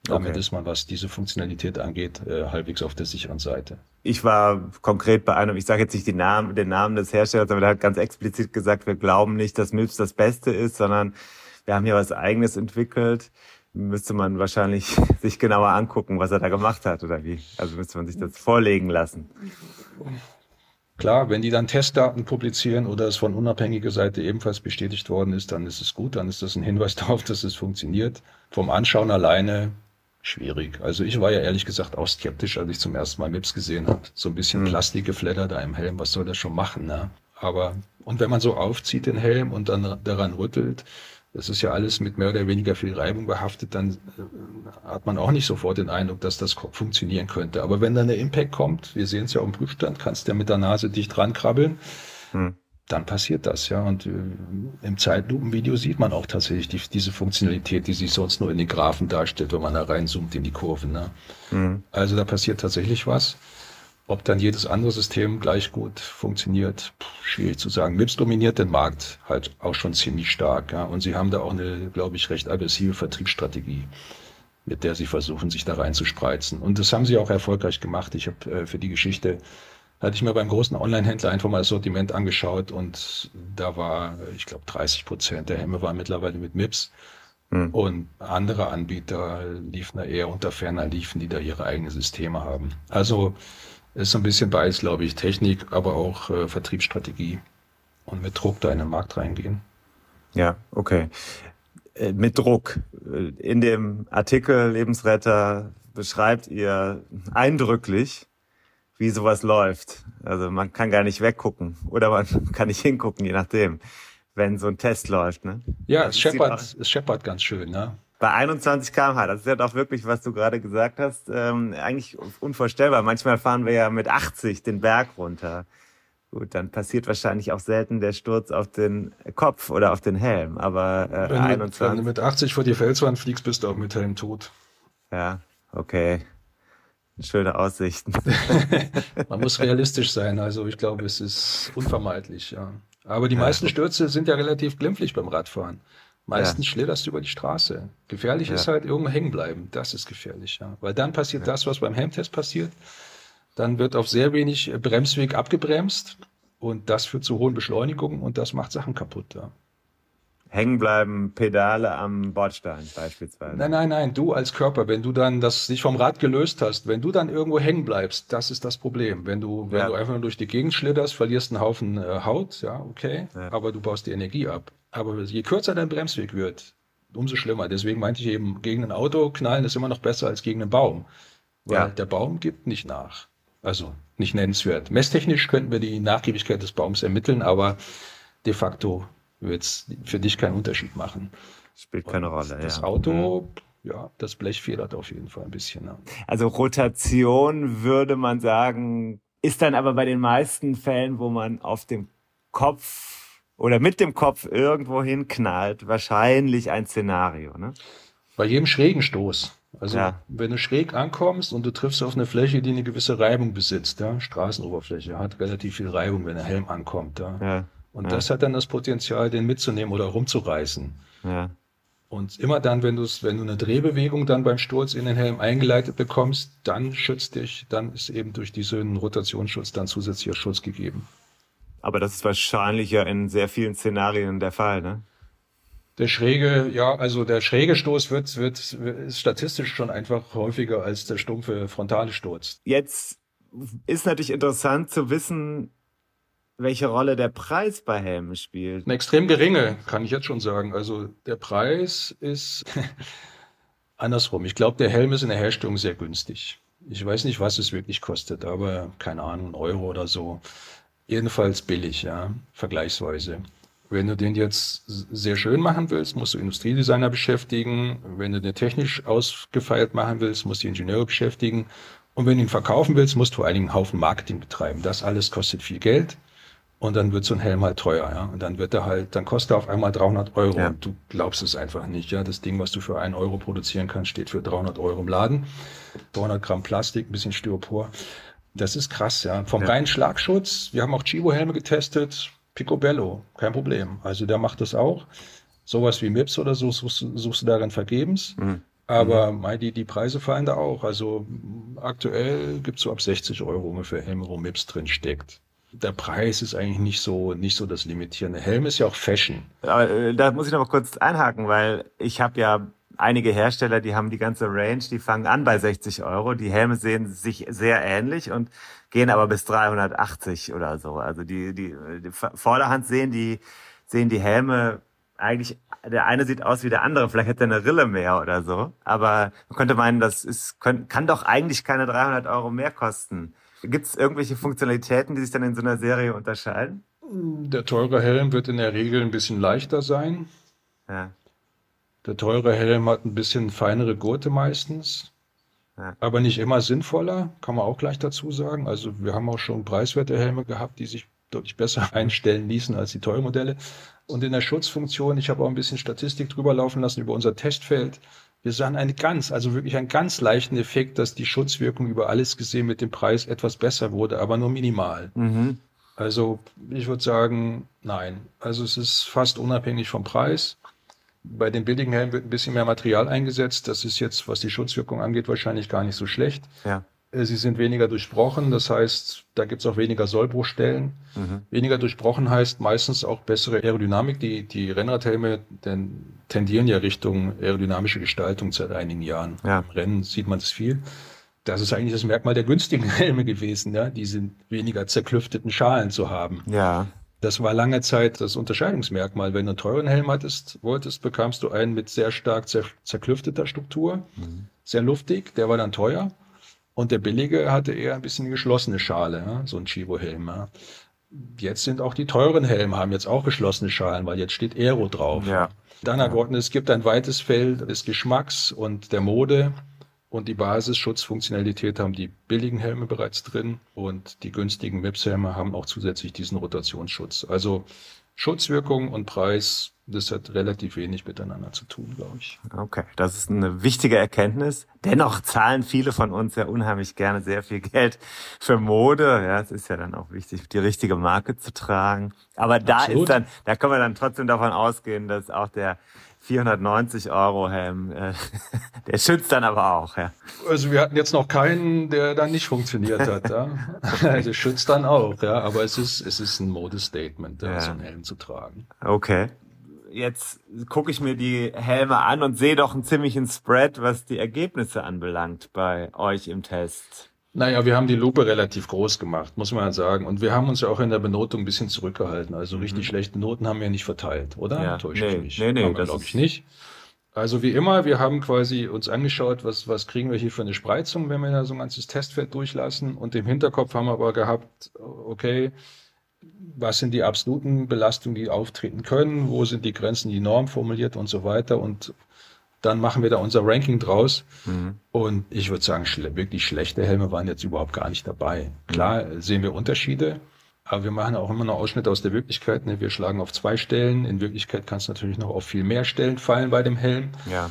Damit okay. ist man, was diese Funktionalität angeht, äh, halbwegs auf der sicheren Seite. Ich war konkret bei einem, ich sage jetzt nicht den Namen, den Namen des Herstellers, aber der hat ganz explizit gesagt, wir glauben nicht, dass MIPS das Beste ist, sondern wir haben hier was Eigenes entwickelt müsste man wahrscheinlich sich genauer angucken, was er da gemacht hat oder wie. Also müsste man sich das vorlegen lassen. Klar, wenn die dann Testdaten publizieren oder es von unabhängiger Seite ebenfalls bestätigt worden ist, dann ist es gut, dann ist das ein Hinweis darauf, dass es funktioniert. Vom Anschauen alleine schwierig. Also ich war ja ehrlich gesagt auch skeptisch, als ich zum ersten Mal MIPS gesehen habe. So ein bisschen hm. Plastikgeflatter da im Helm, was soll das schon machen? Ne? Aber, und wenn man so aufzieht den Helm und dann daran rüttelt, das ist ja alles mit mehr oder weniger viel Reibung behaftet, dann äh, hat man auch nicht sofort den Eindruck, dass das funktionieren könnte. Aber wenn dann der Impact kommt, wir sehen es ja auch im Prüfstand, kannst du ja mit der Nase dicht rankrabbeln, hm. dann passiert das, ja. Und äh, im Zeitlupenvideo sieht man auch tatsächlich die, diese Funktionalität, die sich sonst nur in den Graphen darstellt, wenn man da reinzoomt in die Kurven. Ne? Hm. Also da passiert tatsächlich was. Ob dann jedes andere System gleich gut funktioniert, schwierig zu sagen. MIPS dominiert den Markt halt auch schon ziemlich stark. Ja. Und sie haben da auch eine, glaube ich, recht aggressive Vertriebsstrategie, mit der sie versuchen, sich da reinzuspreizen. Und das haben sie auch erfolgreich gemacht. Ich habe äh, für die Geschichte, hatte ich mir beim großen Online-Händler einfach mal das Sortiment angeschaut und da war, ich glaube, 30 Prozent der Hemme waren mittlerweile mit MIPS. Hm. Und andere Anbieter liefen da eher unter ferner liefen, die da ihre eigenen Systeme haben. Also ist so ein bisschen beides, glaube ich. Technik, aber auch äh, Vertriebsstrategie. Und mit Druck da in den Markt reingehen. Ja, okay. Äh, mit Druck. Äh, in dem Artikel Lebensretter beschreibt ihr eindrücklich, wie sowas läuft. Also man kann gar nicht weggucken oder man kann nicht hingucken, je nachdem, wenn so ein Test läuft. Ne? Ja, es scheppert, es scheppert ganz schön. Ne? Bei 21 km/h, das ist ja doch wirklich, was du gerade gesagt hast, ähm, eigentlich unvorstellbar. Manchmal fahren wir ja mit 80 den Berg runter. Gut, dann passiert wahrscheinlich auch selten der Sturz auf den Kopf oder auf den Helm. Aber äh, wenn, 21... wenn du mit 80 vor die Felswand fliegst, bist du auch mit Helm tot. Ja, okay. Schöne Aussichten. Man muss realistisch sein. Also ich glaube, es ist unvermeidlich. Ja. Aber die meisten Stürze sind ja relativ glimpflich beim Radfahren. Meistens ja. schlitterst du über die Straße. Gefährlich ja. ist halt irgendwo hängen bleiben. Das ist gefährlich, ja. Weil dann passiert ja. das, was beim Helmtest passiert. Dann wird auf sehr wenig Bremsweg abgebremst und das führt zu hohen Beschleunigungen und das macht Sachen kaputt, ja. Hängen bleiben, Pedale am Bordstein beispielsweise. Nein, nein, nein, du als Körper, wenn du dann das dich vom Rad gelöst hast, wenn du dann irgendwo hängen bleibst, das ist das Problem. Wenn du, wenn du einfach nur durch die Gegend schlitterst, verlierst einen Haufen äh, Haut, ja, okay, aber du baust die Energie ab. Aber je kürzer dein Bremsweg wird, umso schlimmer. Deswegen meinte ich eben, gegen ein Auto knallen ist immer noch besser als gegen einen Baum. Weil ja. der Baum gibt nicht nach. Also nicht nennenswert. Messtechnisch könnten wir die Nachgiebigkeit des Baums ermitteln, aber de facto wird es für dich keinen Unterschied machen. Spielt keine Und Rolle. Das ja. Auto, mhm. ja, das Blech federt auf jeden Fall ein bisschen. Ja. Also Rotation würde man sagen, ist dann aber bei den meisten Fällen, wo man auf dem Kopf oder mit dem Kopf irgendwo hinknallt, wahrscheinlich ein Szenario. Ne? Bei jedem schrägen Stoß. Also ja. wenn du schräg ankommst und du triffst auf eine Fläche, die eine gewisse Reibung besitzt, ja, Straßenoberfläche hat relativ viel Reibung, wenn der Helm ankommt. Ja. ja. Und ja. das hat dann das Potenzial, den mitzunehmen oder rumzureißen. Ja. Und immer dann, wenn du wenn du eine Drehbewegung dann beim Sturz in den Helm eingeleitet bekommst, dann schützt dich, dann ist eben durch diesen Rotationsschutz dann zusätzlicher Schutz gegeben. Aber das ist wahrscheinlich ja in sehr vielen Szenarien der Fall, ne? Der schräge, ja, also der schräge Stoß wird, wird, ist statistisch schon einfach häufiger als der stumpfe frontale Sturz. Jetzt ist natürlich interessant zu wissen, welche Rolle der Preis bei Helmen spielt. Eine extrem geringe, kann ich jetzt schon sagen. Also der Preis ist Andersrum. Ich glaube, der Helm ist in der Herstellung sehr günstig. Ich weiß nicht, was es wirklich kostet, aber keine Ahnung, ein Euro oder so. Jedenfalls billig, ja, vergleichsweise. Wenn du den jetzt sehr schön machen willst, musst du Industriedesigner beschäftigen. Wenn du den technisch ausgefeilt machen willst, musst du Ingenieure beschäftigen. Und wenn du ihn verkaufen willst, musst du vor allen Dingen einen Haufen Marketing betreiben. Das alles kostet viel Geld. Und dann wird so ein Helm halt teuer, ja. Und dann wird er halt, dann kostet er auf einmal 300 Euro. Ja. Und du glaubst es einfach nicht, ja. Das Ding, was du für einen Euro produzieren kannst, steht für 300 Euro im Laden. 200 Gramm Plastik, ein bisschen Styropor. Das ist krass, ja. Vom ja. reinen Schlagschutz, wir haben auch Chibo-Helme getestet, Picobello, kein Problem. Also der macht das auch. Sowas wie MIPS oder so suchst, suchst du darin vergebens. Mhm. Aber mhm. die, die Preise fallen da auch. Also aktuell gibt es so ab 60 Euro ungefähr Helme, wo MIPS drin steckt. Der Preis ist eigentlich nicht so, nicht so das Limitierende. Helm ist ja auch Fashion. Aber äh, da muss ich noch mal kurz einhaken, weil ich habe ja einige Hersteller, die haben die ganze Range, die fangen an bei 60 Euro. Die Helme sehen sich sehr ähnlich und gehen aber bis 380 oder so. Also die, die, die Vorderhand sehen die, sehen die Helme eigentlich, der eine sieht aus wie der andere, vielleicht hat er eine Rille mehr oder so. Aber man könnte meinen, das ist, kann, kann doch eigentlich keine 300 Euro mehr kosten. Gibt es irgendwelche Funktionalitäten, die sich dann in so einer Serie unterscheiden? Der teure Helm wird in der Regel ein bisschen leichter sein. Ja. Der teure Helm hat ein bisschen feinere Gurte meistens, ja. aber nicht immer sinnvoller, kann man auch gleich dazu sagen. Also wir haben auch schon preiswerte Helme gehabt, die sich deutlich besser einstellen ließen als die teuren Modelle. Und in der Schutzfunktion, ich habe auch ein bisschen Statistik drüber laufen lassen über unser Testfeld. Wir sahen einen ganz, also wirklich einen ganz leichten Effekt, dass die Schutzwirkung über alles gesehen mit dem Preis etwas besser wurde, aber nur minimal. Mhm. Also ich würde sagen, nein. Also es ist fast unabhängig vom Preis. Bei den billigen Helmen wird ein bisschen mehr Material eingesetzt. Das ist jetzt, was die Schutzwirkung angeht, wahrscheinlich gar nicht so schlecht. Ja. Äh, sie sind weniger durchbrochen, das heißt, da gibt es auch weniger Sollbruchstellen. Mhm. Weniger durchbrochen heißt meistens auch bessere Aerodynamik. Die, die Rennradhelme tendieren ja Richtung aerodynamische Gestaltung seit einigen Jahren. Ja. Im Rennen sieht man das viel. Das ist eigentlich das Merkmal der günstigen Helme gewesen, ja, diese weniger zerklüfteten Schalen zu haben. Ja. Das war lange Zeit das Unterscheidungsmerkmal. Wenn du einen teuren Helm hattest, wolltest, bekamst du einen mit sehr stark zer zerklüfteter Struktur, mhm. sehr luftig, der war dann teuer. Und der billige hatte eher ein bisschen geschlossene Schale, ja, so ein Chivo-Helm. Ja. Jetzt sind auch die teuren Helme, haben jetzt auch geschlossene Schalen, weil jetzt steht Aero drauf. Ja. Dann hat ja. es gibt ein weites Feld des Geschmacks und der Mode. Und die Basisschutzfunktionalität haben die billigen Helme bereits drin und die günstigen MIPS-Helme haben auch zusätzlich diesen Rotationsschutz. Also Schutzwirkung und Preis, das hat relativ wenig miteinander zu tun, glaube ich. Okay, das ist eine wichtige Erkenntnis. Dennoch zahlen viele von uns ja unheimlich gerne sehr viel Geld für Mode. Ja, es ist ja dann auch wichtig, die richtige Marke zu tragen. Aber da Absolut. ist dann, da können wir dann trotzdem davon ausgehen, dass auch der 490 Euro Helm, äh, der schützt dann aber auch, ja. Also wir hatten jetzt noch keinen, der dann nicht funktioniert hat, ja. Also schützt dann auch, ja. Aber es ist, es ist ein Modestatement, ja. so einen Helm zu tragen. Okay. Jetzt gucke ich mir die Helme an und sehe doch einen ziemlichen Spread, was die Ergebnisse anbelangt bei euch im Test. Naja, wir haben die Lupe relativ groß gemacht, muss man sagen. Und wir haben uns ja auch in der Benotung ein bisschen zurückgehalten. Also mhm. richtig schlechte Noten haben wir nicht verteilt, oder? Ja, Täuscht nee, mich. nee, nee, das glaube ich nicht. Also wie immer, wir haben quasi uns angeschaut, was, was kriegen wir hier für eine Spreizung, wenn wir da so ein ganzes Testfeld durchlassen. Und im Hinterkopf haben wir aber gehabt, okay, was sind die absoluten Belastungen, die auftreten können, wo sind die Grenzen, die Norm formuliert und so weiter. Und dann machen wir da unser Ranking draus. Mhm. Und ich würde sagen, schle wirklich schlechte Helme waren jetzt überhaupt gar nicht dabei. Klar mhm. sehen wir Unterschiede, aber wir machen auch immer noch Ausschnitte aus der Wirklichkeit. Ne? Wir schlagen auf zwei Stellen. In Wirklichkeit kann es natürlich noch auf viel mehr Stellen fallen bei dem Helm. Ja.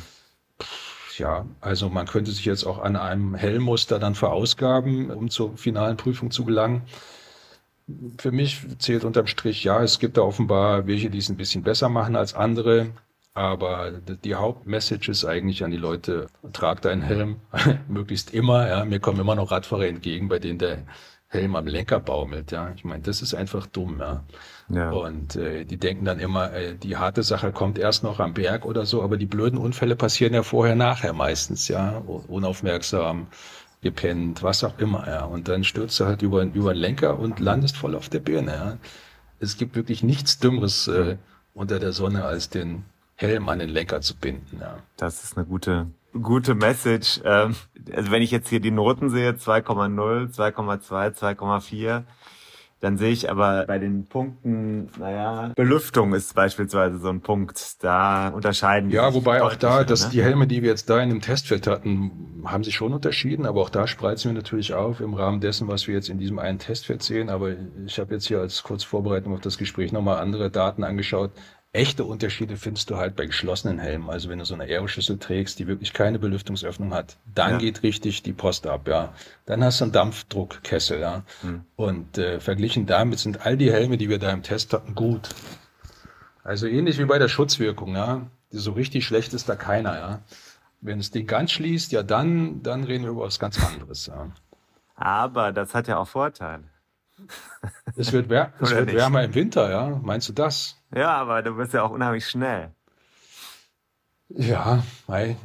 Ja, also man könnte sich jetzt auch an einem Helmmuster dann verausgaben, um zur finalen Prüfung zu gelangen. Für mich zählt unterm Strich, ja, es gibt da offenbar welche, die es ein bisschen besser machen als andere. Aber die Hauptmessage ist eigentlich an die Leute, tragt einen Helm, möglichst immer. Ja. Mir kommen immer noch Radfahrer entgegen, bei denen der Helm am Lenker baumelt. Ja. Ich meine, das ist einfach dumm. Ja. ja. Und äh, die denken dann immer, äh, die harte Sache kommt erst noch am Berg oder so, aber die blöden Unfälle passieren ja vorher, nachher meistens, ja, unaufmerksam gepennt, was auch immer, ja. Und dann stürzt du halt über, über den Lenker und landest voll auf der Birne, ja. Es gibt wirklich nichts Dümmeres äh, unter der Sonne als den Helm an den Lenker zu binden. Ja. Das ist eine gute, gute Message. Ähm, also wenn ich jetzt hier die Noten sehe, 2,0, 2,2, 2,4, dann sehe ich aber bei den Punkten, naja, Belüftung ist beispielsweise so ein Punkt. Da unterscheiden die Ja, wobei auch da, dass ne? die Helme, die wir jetzt da in dem Testfeld hatten, haben sich schon unterschieden, aber auch da spreizen wir natürlich auf im Rahmen dessen, was wir jetzt in diesem einen Testfeld sehen. Aber ich habe jetzt hier als kurz Vorbereitung auf das Gespräch nochmal andere Daten angeschaut. Echte Unterschiede findest du halt bei geschlossenen Helmen. Also wenn du so eine Aeroschüssel trägst, die wirklich keine Belüftungsöffnung hat, dann Ja. geht richtig die Post ab, ja. Dann hast du einen Dampfdruckkessel, ja. Hm. Und äh, verglichen damit sind all die Helme, die wir da im Test hatten, gut. Also ähnlich wie bei der Schutzwirkung, ja. So richtig schlecht ist da keiner, ja. Wenn es den ganz schließt, ja dann, dann reden wir über was ganz anderes, ja. Aber das hat ja auch Vorteile. Es wird, wär, es wird wärmer im Winter, ja. Meinst du das? Ja, aber du bist ja auch unheimlich schnell. Ja, mei.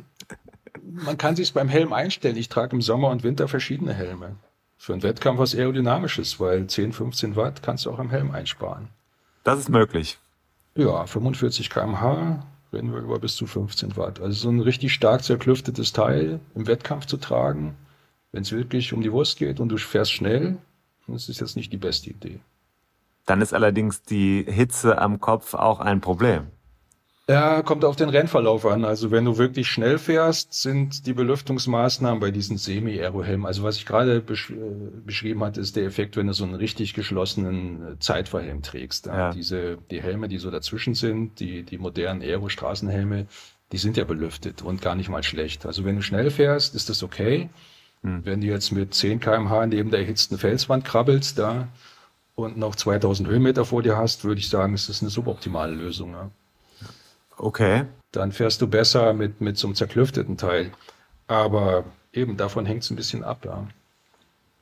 man kann sich beim Helm einstellen. Ich trage im Sommer und Winter verschiedene Helme. Für einen Wettkampf was Aerodynamisches, weil 10, 15 Watt kannst du auch am Helm einsparen. Das ist möglich. Ja, 45 km/h reden wir über bis zu 15 Watt. Also so ein richtig stark zerklüftetes Teil im Wettkampf zu tragen, wenn es wirklich um die Wurst geht und du fährst schnell, das ist jetzt nicht die beste Idee. Dann ist allerdings die Hitze am Kopf auch ein Problem. Ja, kommt auf den Rennverlauf an. Also wenn du wirklich schnell fährst, sind die Belüftungsmaßnahmen bei diesen Semi-Aero-Helmen. Also was ich gerade besch äh, beschrieben hatte, ist der Effekt, wenn du so einen richtig geschlossenen äh, Zeitfahrhelm trägst. Ja. Diese, die Helme, die so dazwischen sind, die, die modernen Aero-Straßenhelme, die sind ja belüftet und gar nicht mal schlecht. Also wenn du schnell fährst, ist das okay. Wenn du jetzt mit 10 km/h neben der erhitzten Felswand krabbelst, da und noch 2000 Höhenmeter vor dir hast, würde ich sagen, ist das eine suboptimale Lösung. Ja Okay. dann fährst du besser mit, mit so einem zerklüfteten Teil. Aber eben davon hängt es ein bisschen ab, ja.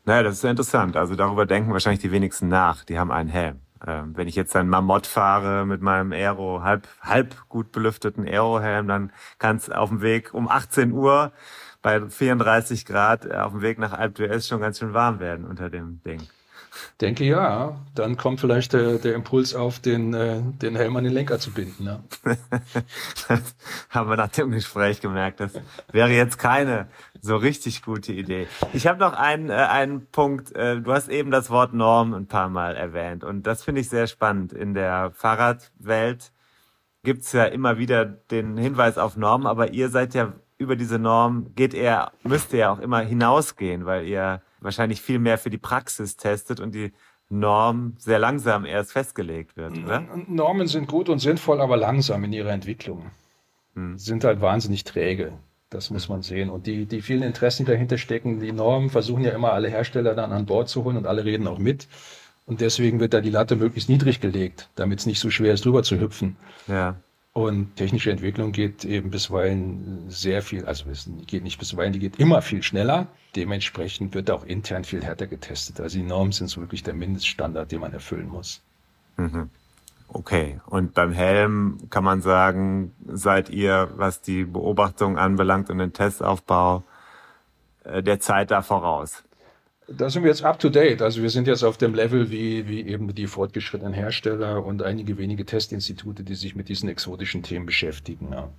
Naja, das ist ja interessant. Also darüber denken wahrscheinlich die wenigsten nach. Die haben einen Helm. Ähm, wenn ich jetzt ein Mamott fahre mit meinem Aero, halb, halb gut belüfteten Aero-Helm, dann kann es auf dem Weg um 18 Uhr bei 34 Grad äh, auf dem Weg nach Alp d'Huez schon ganz schön warm werden unter dem Ding. Denke ja, dann kommt vielleicht der, der Impuls auf, den, äh, den Helm an den Lenker zu binden. Ja. Das haben wir nach dem Gespräch gemerkt. Das wäre jetzt keine so richtig gute Idee. Ich habe noch einen, äh, einen Punkt. Äh, du hast eben das Wort Norm ein paar Mal erwähnt. Und das finde ich sehr spannend. In der Fahrradwelt gibt's ja immer wieder den Hinweis auf Normen, aber ihr seid ja über diese Norm, geht ihr, müsst ihr ja auch immer hinausgehen, weil ihr wahrscheinlich viel mehr für die Praxis testet und die Norm sehr langsam erst festgelegt wird, oder? Normen sind gut und sinnvoll, aber langsam in ihrer Entwicklung. Sind halt wahnsinnig träge. Das muss man sehen. Und die, die vielen Interessen, die dahinter stecken, die Normen versuchen ja immer alle Hersteller dann an Bord zu holen und alle reden auch mit. Und deswegen wird da die Latte möglichst niedrig gelegt, damit es nicht so schwer ist, drüber zu hüpfen. Ja. Und technische Entwicklung geht eben bisweilen sehr viel, also es geht nicht bisweilen, die geht immer viel schneller. Dementsprechend wird auch intern viel härter getestet. Also die Normen sind so wirklich der Mindeststandard, den man erfüllen muss. Okay, und beim Helm kann man sagen, seid ihr, was die Beobachtung anbelangt und den Testaufbau, äh, der Zeit da voraus? Da sind wir jetzt up to date. Also wir sind jetzt auf dem Level wie, wie eben die fortgeschrittenen Hersteller und einige wenige Testinstitute, die sich mit diesen exotischen Themen beschäftigen. Ja.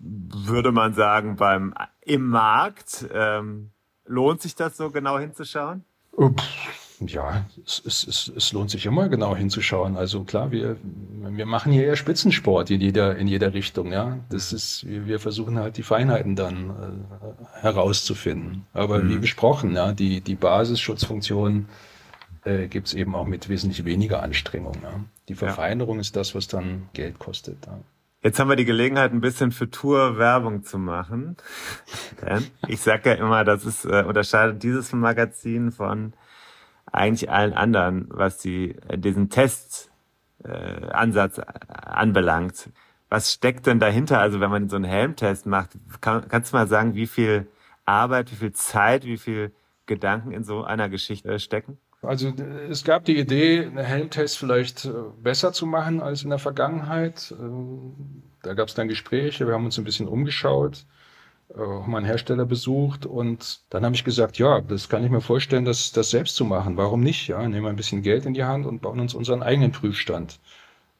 Würde man sagen, beim im Markt ähm, lohnt sich das so genau hinzuschauen? Ja, es, es, es, lohnt sich immer genau hinzuschauen. Also klar, wir, wir machen hier eher Spitzensport in jeder, in jeder Richtung. Ja, das ist, wir, versuchen halt die Feinheiten dann äh, herauszufinden. Aber wie besprochen, ja, die, die Basisschutzfunktion äh, gibt es eben auch mit wesentlich weniger Anstrengung. Ja. Die Verfeinerung ist das, was dann Geld kostet. Ja. Jetzt haben wir die Gelegenheit, ein bisschen für Tour Werbung zu machen. Denn ich sage ja immer, das ist, äh, unterscheidet dieses Magazin von eigentlich allen anderen, was die, äh, diesen Testansatz äh, Ansatz anbelangt. Was steckt denn dahinter? Also wenn man so einen Helmtest macht, kann, kannst du mal sagen, wie viel Arbeit, wie viel Zeit, wie viel Gedanken in so einer Geschichte äh, stecken? Also äh, es gab die Idee, einen Helmtest vielleicht äh, besser zu machen als in der Vergangenheit. Ähm, Da gab es dann Gespräche, wir haben uns ein bisschen umgeschaut, äh, haben einen Hersteller besucht und dann habe ich gesagt, ja, das kann ich mir vorstellen, das, das selbst zu machen. Warum nicht? Ja, nehmen wir ein bisschen Geld in die Hand und bauen uns unseren eigenen Prüfstand.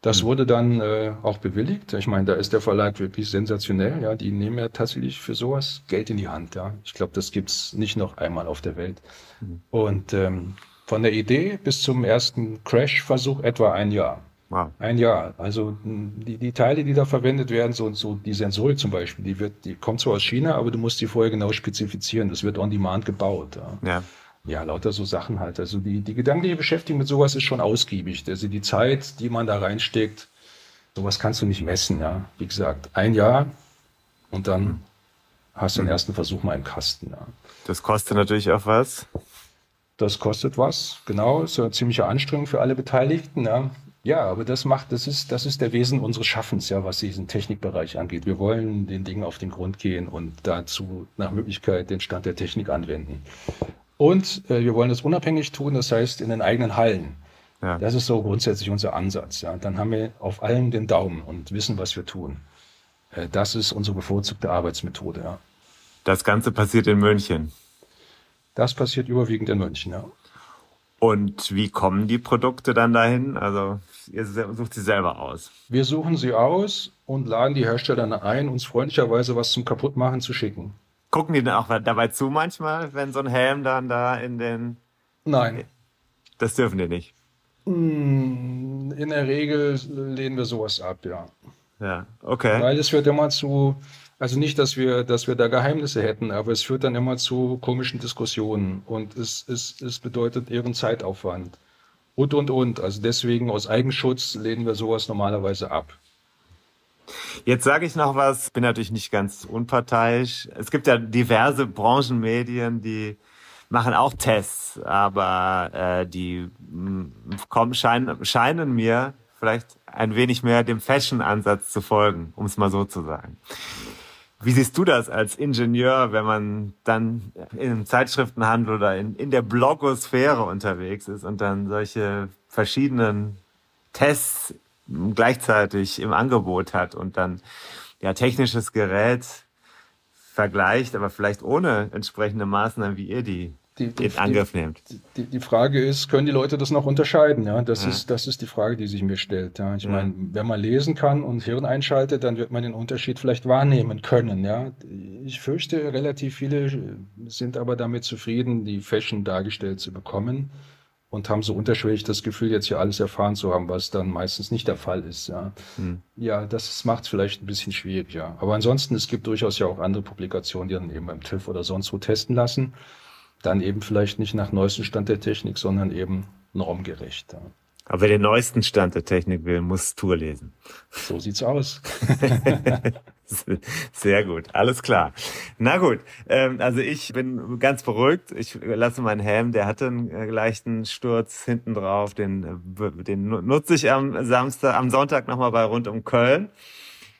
Das mhm. wurde dann äh, auch bewilligt. Ich meine, da ist der Verlag wirklich sensationell. Ja, die nehmen ja tatsächlich für sowas Geld in die Hand. Ja, ich glaube, das gibt's nicht noch einmal auf der Welt. Mhm. Und ähm, von der Idee bis zum ersten Crash-Versuch etwa ein Jahr. Wow. Ein Jahr. Also die, die Teile, die da verwendet werden, so, so die Sensorik zum Beispiel, die wird, die kommt zwar aus China, aber du musst die vorher genau spezifizieren. Das wird on demand gebaut. Ja. ja. Ja, lauter so Sachen halt. Also die, die gedankliche Beschäftigung mit sowas ist schon ausgiebig. Also die Zeit, die man da reinsteckt, sowas kannst du nicht messen, ja. Wie gesagt, ein Jahr und dann hast du den ersten Versuch mal im Kasten, ja. Das kostet natürlich auch was. Das kostet was, genau. Ist eine ziemliche Anstrengung für alle Beteiligten, ja. Ja, aber das macht, das ist, das ist der Wesen unseres Schaffens, ja, was diesen Technikbereich angeht. Wir wollen den Dingen auf den Grund gehen und dazu nach Möglichkeit den Stand der Technik anwenden. Und äh, wir wollen das unabhängig tun, das heißt in den eigenen Hallen. Ja. Das ist so grundsätzlich unser Ansatz. Ja. Dann haben wir auf allem den Daumen und wissen, was wir tun. Äh, das ist unsere bevorzugte Arbeitsmethode. Ja. Das Ganze passiert in München. Das passiert überwiegend in München, ja. Und wie kommen die Produkte dann dahin? Also ihr sucht sie selber aus. Wir suchen sie aus und laden die Hersteller ein, uns freundlicherweise was zum Kaputtmachen zu schicken. Gucken die dann auch dabei zu manchmal, wenn so ein Helm dann da in den... Nein. Das dürfen die nicht. Hm, in der Regel lehnen wir sowas ab, ja. Ja, okay. Weil es wird immer zu also nicht, dass wir, dass wir da Geheimnisse hätten, aber es führt dann immer zu komischen Diskussionen und es, es, es bedeutet ihren Zeitaufwand. Und, und, und. Also deswegen aus Eigenschutz lehnen wir sowas normalerweise ab. Jetzt sage ich noch was, bin natürlich nicht ganz unparteiisch. Es gibt ja diverse Branchenmedien, die machen auch Tests, aber äh, die mh, kommen, scheinen, scheinen mir vielleicht ein wenig mehr dem Fashion-Ansatz zu folgen, um es mal so zu sagen. Wie siehst du das als Ingenieur, wenn man dann im Zeitschriftenhandel oder in, in der Blogosphäre unterwegs ist und dann solche verschiedenen Tests gleichzeitig im Angebot hat und dann ja technisches Gerät vergleicht, aber vielleicht ohne entsprechende Maßnahmen, wie ihr die die, die, in Angriff nimmt. Die, die, Frage ist, können die Leute das noch unterscheiden? Ja, das ja. ist das ist die Frage, die sich mir stellt. Ja, ich ja. meine, wenn man lesen kann und Hirn einschaltet, dann wird man den Unterschied vielleicht wahrnehmen können. Ja, ich fürchte, relativ viele sind aber damit zufrieden, die Fashion dargestellt zu bekommen und haben so unterschwellig das Gefühl, jetzt hier alles erfahren zu haben, was dann meistens nicht der Fall ist. Ja, hm. ja das macht es vielleicht ein bisschen schwierig. Ja, aber ansonsten es gibt durchaus ja auch andere Publikationen, die dann eben beim TÜV oder sonst wo testen lassen dann eben vielleicht nicht nach neuestem Stand der Technik, sondern eben normgerecht. Ja. Aber wer den neuesten Stand der Technik will, muss Tour lesen. So sieht's aus. Sehr gut, alles klar. Na gut, ähm, also ich bin ganz beruhigt. Ich lasse meinen Helm, der hatte einen äh, leichten Sturz hinten drauf. Den, äh, den nutze ich am Samstag, am Sonntag nochmal bei rund um Köln.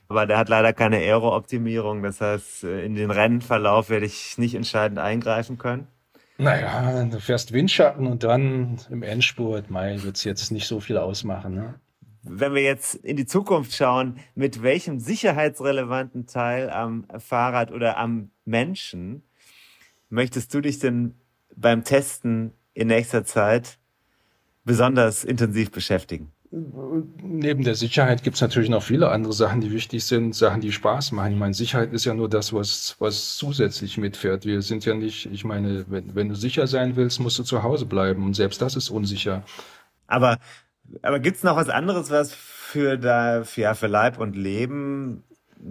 Aber der hat leider keine Aero-Optimierung. Das heißt, äh, in den Rennverlauf werde ich nicht entscheidend eingreifen können. Naja, du fährst Windschatten und dann im Endspurt, mein, wird es jetzt nicht so viel ausmachen. Ne? Wenn wir jetzt in die Zukunft schauen, mit welchem sicherheitsrelevanten Teil am Fahrrad oder am Menschen möchtest du dich denn beim Testen in nächster Zeit besonders intensiv beschäftigen? Neben der Sicherheit gibt es natürlich noch viele andere Sachen, die wichtig sind, Sachen, die Spaß machen. Ich meine, Sicherheit ist ja nur das, was, was zusätzlich mitfährt. Wir sind ja nicht, ich meine, wenn, wenn du sicher sein willst, musst du zu Hause bleiben und selbst das ist unsicher. Aber, aber gibt es noch was anderes, was für, da, ja, für Leib und Leben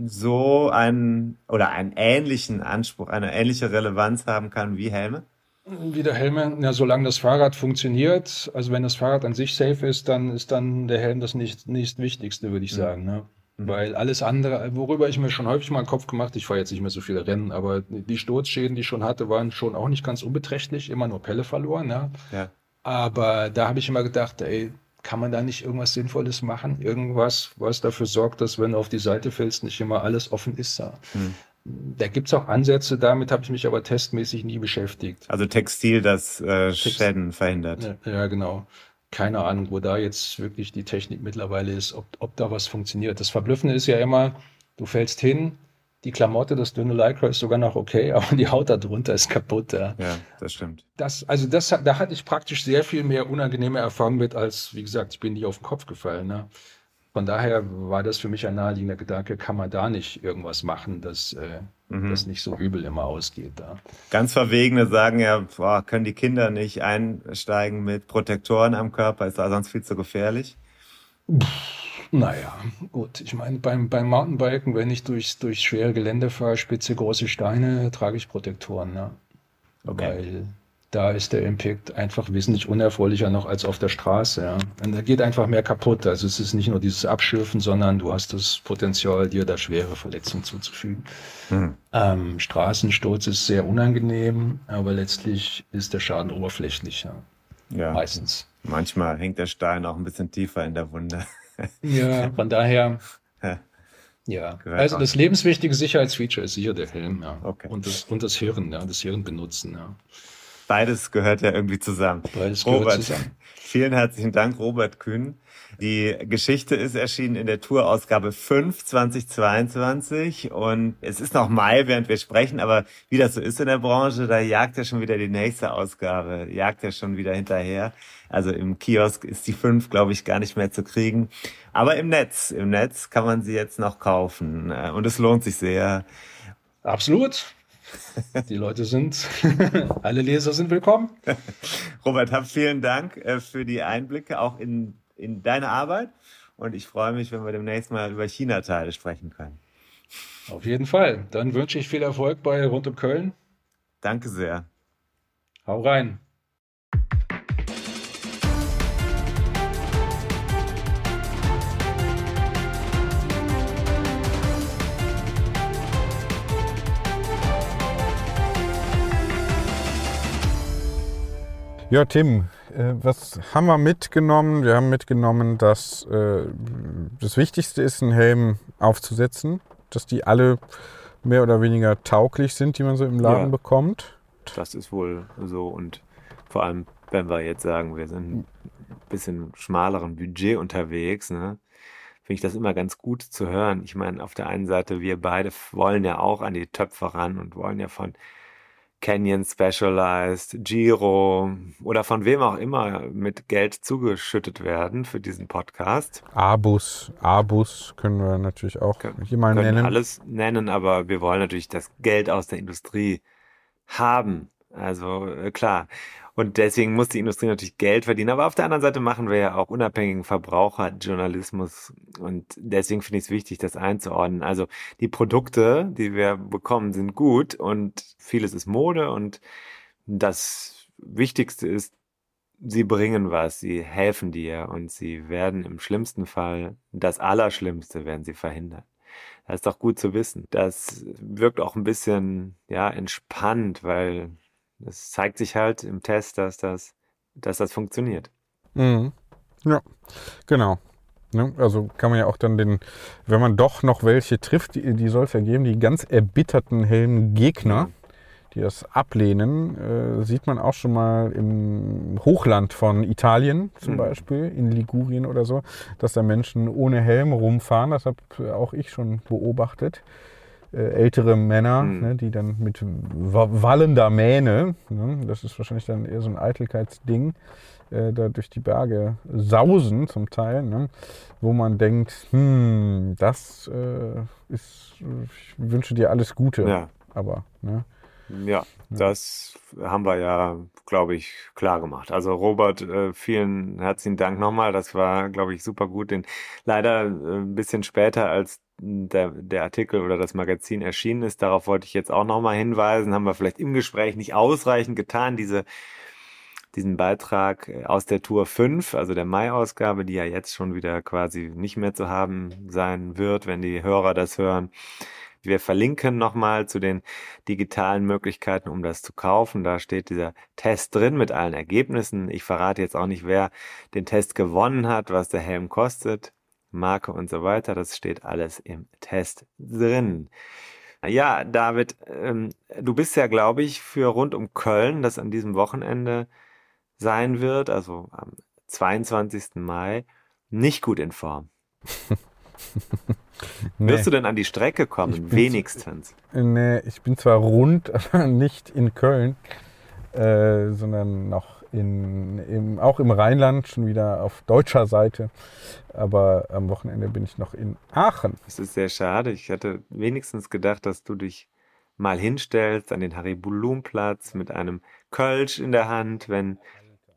so einen oder einen ähnlichen Anspruch, eine ähnliche Relevanz haben kann wie Helme? Wie der Helm, ja, solange das Fahrrad funktioniert, also wenn das Fahrrad an sich safe ist, dann ist dann der Helm das nicht, nicht Wichtigste, würde ich mhm. sagen. Ne? Mhm. Weil alles andere, worüber ich mir schon häufig mal einen Kopf gemacht, ich fahre jetzt nicht mehr so viele Rennen, aber die Sturzschäden, die ich schon hatte, waren schon auch nicht ganz unbeträchtlich, immer nur Pelle verloren. Ja? ja. Aber da habe ich immer gedacht, ey, kann man da nicht irgendwas Sinnvolles machen? Irgendwas, was dafür sorgt, dass wenn du auf die Seite fällst, nicht immer alles offen ist. Ja? Mhm. Da gibt es auch Ansätze, damit habe ich mich aber testmäßig nie beschäftigt. Also Textil, das äh, Schäden verhindert. Ja, ja, genau. Keine Ahnung, wo da jetzt wirklich die Technik mittlerweile ist, ob, ob da was funktioniert. Das Verblüffende ist ja immer, du fällst hin, die Klamotte, das dünne Lycra ist sogar noch okay, aber die Haut darunter ist kaputt. Ja, ja das stimmt. Das, also das, da hatte ich praktisch sehr viel mehr unangenehme Erfahrungen mit, als, wie gesagt, ich bin nicht auf den Kopf gefallen. Ne? Von daher war das für mich ein naheliegender Gedanke, kann man da nicht irgendwas machen, dass äh, mhm. das nicht so übel immer ausgeht da. Ganz Verwegene sagen ja, boah, können die Kinder nicht einsteigen mit Protektoren am Körper, ist da sonst viel zu gefährlich? Naja, gut. Ich meine, beim, beim Mountainbiken, wenn ich durch, durch schwere Gelände fahre, spitze große Steine, trage ich Protektoren. Ne? Okay. Weil da ist der Impact einfach wesentlich unerfreulicher noch als auf der Straße. Ja. Und da geht einfach mehr kaputt. Also es ist nicht nur dieses Abschürfen, sondern du hast das Potenzial, dir da schwere Verletzungen zuzufügen. Hm. Ähm, Straßensturz ist sehr unangenehm, aber letztlich ist der Schaden oberflächlich. Ja. ja. Meistens. Manchmal hängt der Stein auch ein bisschen tiefer in der Wunde. ja, von daher. Ja, also das lebenswichtige Sicherheitsfeature ist sicher der Helm, ja. Okay. Und das, und das Hirn, ja, das Hirn benutzen, ja. Beides gehört ja irgendwie zusammen. Beides gehört Robert, zusammen. Vielen herzlichen Dank, Robert Kühn. Die Geschichte ist erschienen in der Tourausgabe 5 2022 und es ist noch Mai, während wir sprechen, aber wie das so ist in der Branche, da jagt ja schon wieder die nächste Ausgabe, jagt ja schon wieder hinterher. Also im Kiosk ist die 5, glaube ich, gar nicht mehr zu kriegen. Aber im Netz, im Netz kann man sie jetzt noch kaufen und es lohnt sich sehr. Absolut. Die Leute sind, alle Leser sind willkommen. Robert, vielen Dank äh, für die Einblicke auch in, in deine Arbeit. Und ich freue mich, wenn wir demnächst mal über China-Teile sprechen können. Auf jeden Fall. Dann wünsche ich viel Erfolg bei Rund um Köln. Danke sehr. Hau rein. Ja, Tim, äh, was haben wir mitgenommen? Wir haben mitgenommen, dass äh, das Wichtigste ist, einen Helm aufzusetzen, dass die alle mehr oder weniger tauglich sind, die man so im Laden ja, bekommt. Das ist wohl so und vor allem, wenn wir jetzt sagen, wir sind ein bisschen schmaleren Budget unterwegs, ne, finde ich das immer ganz gut zu hören. Ich meine, auf der einen Seite, wir beide wollen ja auch an die Töpfe ran und wollen ja von Canyon Specialized, Giro oder von wem auch immer mit Geld zugeschüttet werden für diesen Podcast. Abus, Abus können wir natürlich auch Kön hier mal nennen. alles nennen, aber wir wollen natürlich das Geld aus der Industrie haben. Also äh, klar. Und deswegen muss die Industrie natürlich Geld verdienen. Aber auf der anderen Seite machen wir ja auch unabhängigen Verbraucherjournalismus. Und deswegen finde ich es wichtig, das einzuordnen. Also die Produkte, die wir bekommen, sind gut und vieles ist Mode. Und das Wichtigste ist, sie bringen was, sie helfen dir und sie werden im schlimmsten Fall, das Allerschlimmste werden sie verhindern. Das ist doch gut zu wissen. Das wirkt auch ein bisschen, ja, entspannt, weil es zeigt sich halt im Test, dass das, dass das funktioniert. Mhm. Ja, genau. Ne? Also kann man ja auch dann den, wenn man doch noch welche trifft, die, die soll es ja geben, die ganz erbitterten hellen Gegner, mhm. die das ablehnen, äh, sieht man auch schon mal im Hochland von Italien zum mhm. Beispiel, in Ligurien oder so, dass da Menschen ohne Helm rumfahren. Das habe auch ich schon beobachtet. Äh, ältere Männer, mhm. ne, die dann mit wallender Mähne, ne, das ist wahrscheinlich dann eher so ein Eitelkeitsding, äh, da durch die Berge sausen zum Teil, ne, wo man denkt, hm, das äh, ist, ich wünsche dir alles Gute, ja. aber, ne, ja, das haben wir ja, glaube ich, klar gemacht. Also Robert, äh, vielen herzlichen Dank nochmal. Das war, glaube ich, super gut. Den, leider äh, ein bisschen später als der, der Artikel oder das Magazin erschienen ist. Darauf wollte ich jetzt auch nochmal hinweisen. Haben wir vielleicht im Gespräch nicht ausreichend getan, diese, diesen Beitrag äh, aus der Tour 5, also der Mai-Ausgabe, die ja jetzt schon wieder quasi nicht mehr zu haben sein wird, wenn die Hörer das hören. Wir verlinken nochmal zu den digitalen Möglichkeiten, um das zu kaufen. Da steht dieser Test drin mit allen Ergebnissen. Ich verrate jetzt auch nicht, wer den Test gewonnen hat, was der Helm kostet. Marke und so weiter. Das steht alles im Test drin. Ja, David, ähm, du bist ja, glaube ich, für rund um Köln, das an diesem Wochenende sein wird, also am 22. Mai, nicht gut in Form. nee. Wirst du denn an die Strecke kommen? Wenigstens. Nee, ich bin zwar rund, aber nicht in Köln, äh, sondern noch in, im, auch im Rheinland, schon wieder auf deutscher Seite. Aber am Wochenende bin ich noch in Aachen. Das ist sehr schade. Ich hatte wenigstens gedacht, dass du dich mal hinstellst an den Harry-Bulum-Platz mit einem Kölsch in der Hand, wenn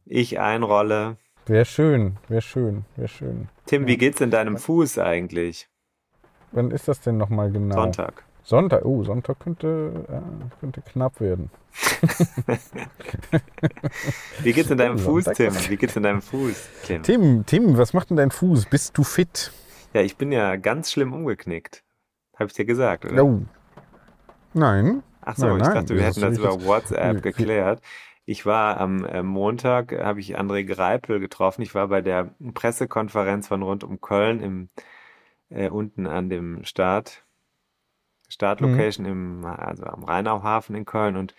ich einrolle. Wäre schön, wäre schön, wäre schön. Tim, wie geht's in deinem Fuß eigentlich? Wann ist das denn nochmal genau? Sonntag. Sonntag, oh, Sonntag könnte, ja, könnte knapp werden. Wie geht's in deinem Fuß, Tim? Wie geht's in deinem Fuß, Tim? Tim, Tim, was macht denn dein Fuß? Bist du fit? Ja, ich bin ja ganz schlimm umgeknickt. Habe ich dir gesagt, oder? Oh. Nein. Ach so, nein, ich nein, dachte, wir hätten das über WhatsApp geklärt. Ich war am äh, Montag, habe ich André Greipel getroffen. Ich war bei der Pressekonferenz von rund um Köln im, äh, unten an dem Start, Startlocation im, also am Rheinauhafen in Köln und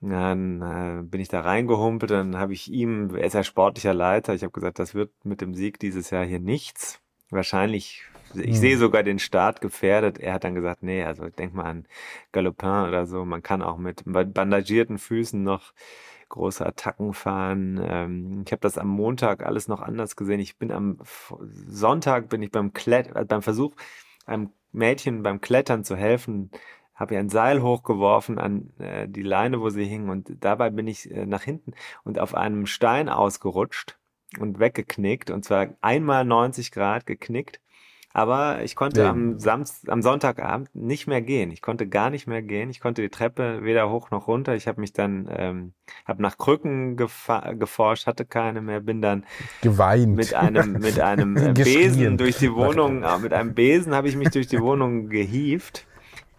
dann äh, bin ich da reingehumpelt, dann habe ich ihm, er ist ja sportlicher Leiter, ich habe gesagt, das wird mit dem Sieg dieses Jahr hier nichts. Wahrscheinlich, ich Mhm. sehe sogar den Start gefährdet. Er hat dann gesagt, nee, also denk mal an Galopin oder so. Man kann auch mit bandagierten Füßen noch große Attacken fahren. Ähm, ich habe das am Montag alles noch anders gesehen. Ich bin am Sonntag bin ich beim Klet äh, beim Versuch, einem Mädchen beim Klettern zu helfen, habe ihr ein Seil hochgeworfen an äh, die Leine, wo sie hing und dabei bin ich äh, nach hinten und auf einem Stein ausgerutscht und weggeknickt und zwar einmal 90 Grad geknickt. Aber ich konnte Ja. am Samst am Sonntagabend nicht mehr gehen. Ich konnte gar nicht mehr gehen. Ich konnte die Treppe weder hoch noch runter. Ich habe mich dann, ähm, habe nach Krücken geforscht, hatte keine mehr. Bin dann Geweint. mit einem mit einem äh. Besen durch die Wohnung, äh, mit einem Besen habe ich mich durch die Wohnung gehievt.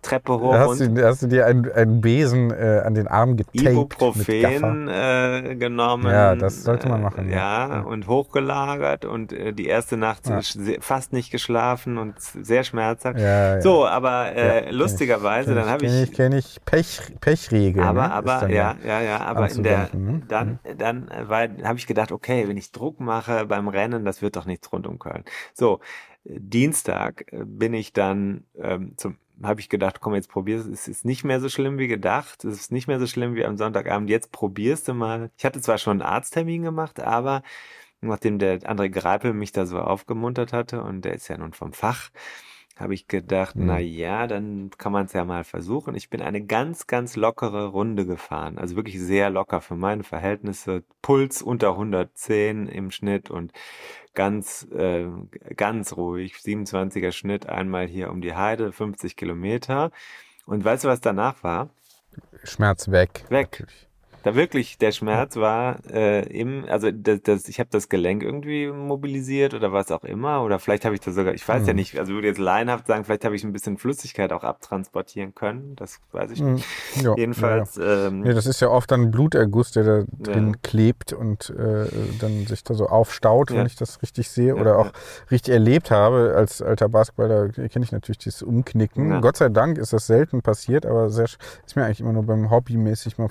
Treppe hoch hast, und du, hast du dir einen, einen Besen äh, an den Arm getaped mit Gaffer? Ibuprofen äh, genommen. Ja, das sollte man machen, Äh, ja. ja, und hochgelagert und äh, die erste Nacht Ja. fast nicht geschlafen und sehr schmerzhaft. Ja. So, aber äh, lustigerweise, dann habe ich, ich, kenn ich Pech, Pechregel. aber, ne? Aber, dann ja, ja, ja, aber in der, ne? dann, dann äh, war, habe ich gedacht, okay, wenn ich Druck mache beim Rennen, das wird doch nichts rund um Köln. So, äh, Dienstag äh, bin ich dann ähm, zum, habe ich gedacht, komm, jetzt probier's. Es ist nicht mehr so schlimm wie gedacht. Es ist nicht mehr so schlimm wie am Sonntagabend. Jetzt probierst du mal. Ich hatte zwar schon einen Arzttermin gemacht, aber nachdem der André Greipel mich da so aufgemuntert hatte und der ist ja nun vom Fach, habe ich gedacht, Mhm. na ja, dann kann man es ja mal versuchen. Ich bin eine ganz, ganz lockere Runde gefahren, also wirklich sehr locker für meine Verhältnisse. Puls unter 110 im Schnitt und ganz, äh, ganz ruhig. 27er Schnitt einmal hier um die Heide, 50 Kilometer. Und weißt du, was danach war? Schmerz weg. Weg. natürlich. Da wirklich, der Schmerz war äh, im, also das, das, ich habe das Gelenk irgendwie mobilisiert oder was auch immer. Oder vielleicht habe ich das sogar, ich weiß ja Mhm. nicht, also würde jetzt laienhaft sagen, vielleicht habe ich ein bisschen Flüssigkeit auch abtransportieren können. Das weiß ich nicht. Mhm. Ja, Jedenfalls, ähm, Ja, das ist ja oft dann ein Bluterguss, der da drin Ja. klebt und äh, dann sich da so aufstaut, Ja. wenn ich das richtig sehe Ja, oder auch ja. richtig erlebt habe. Als alter Basketballer kenne ich natürlich dieses Umknicken. Ja. Gott sei Dank ist das selten passiert, aber sehr, ist mir eigentlich immer nur beim Hobbymäßig mal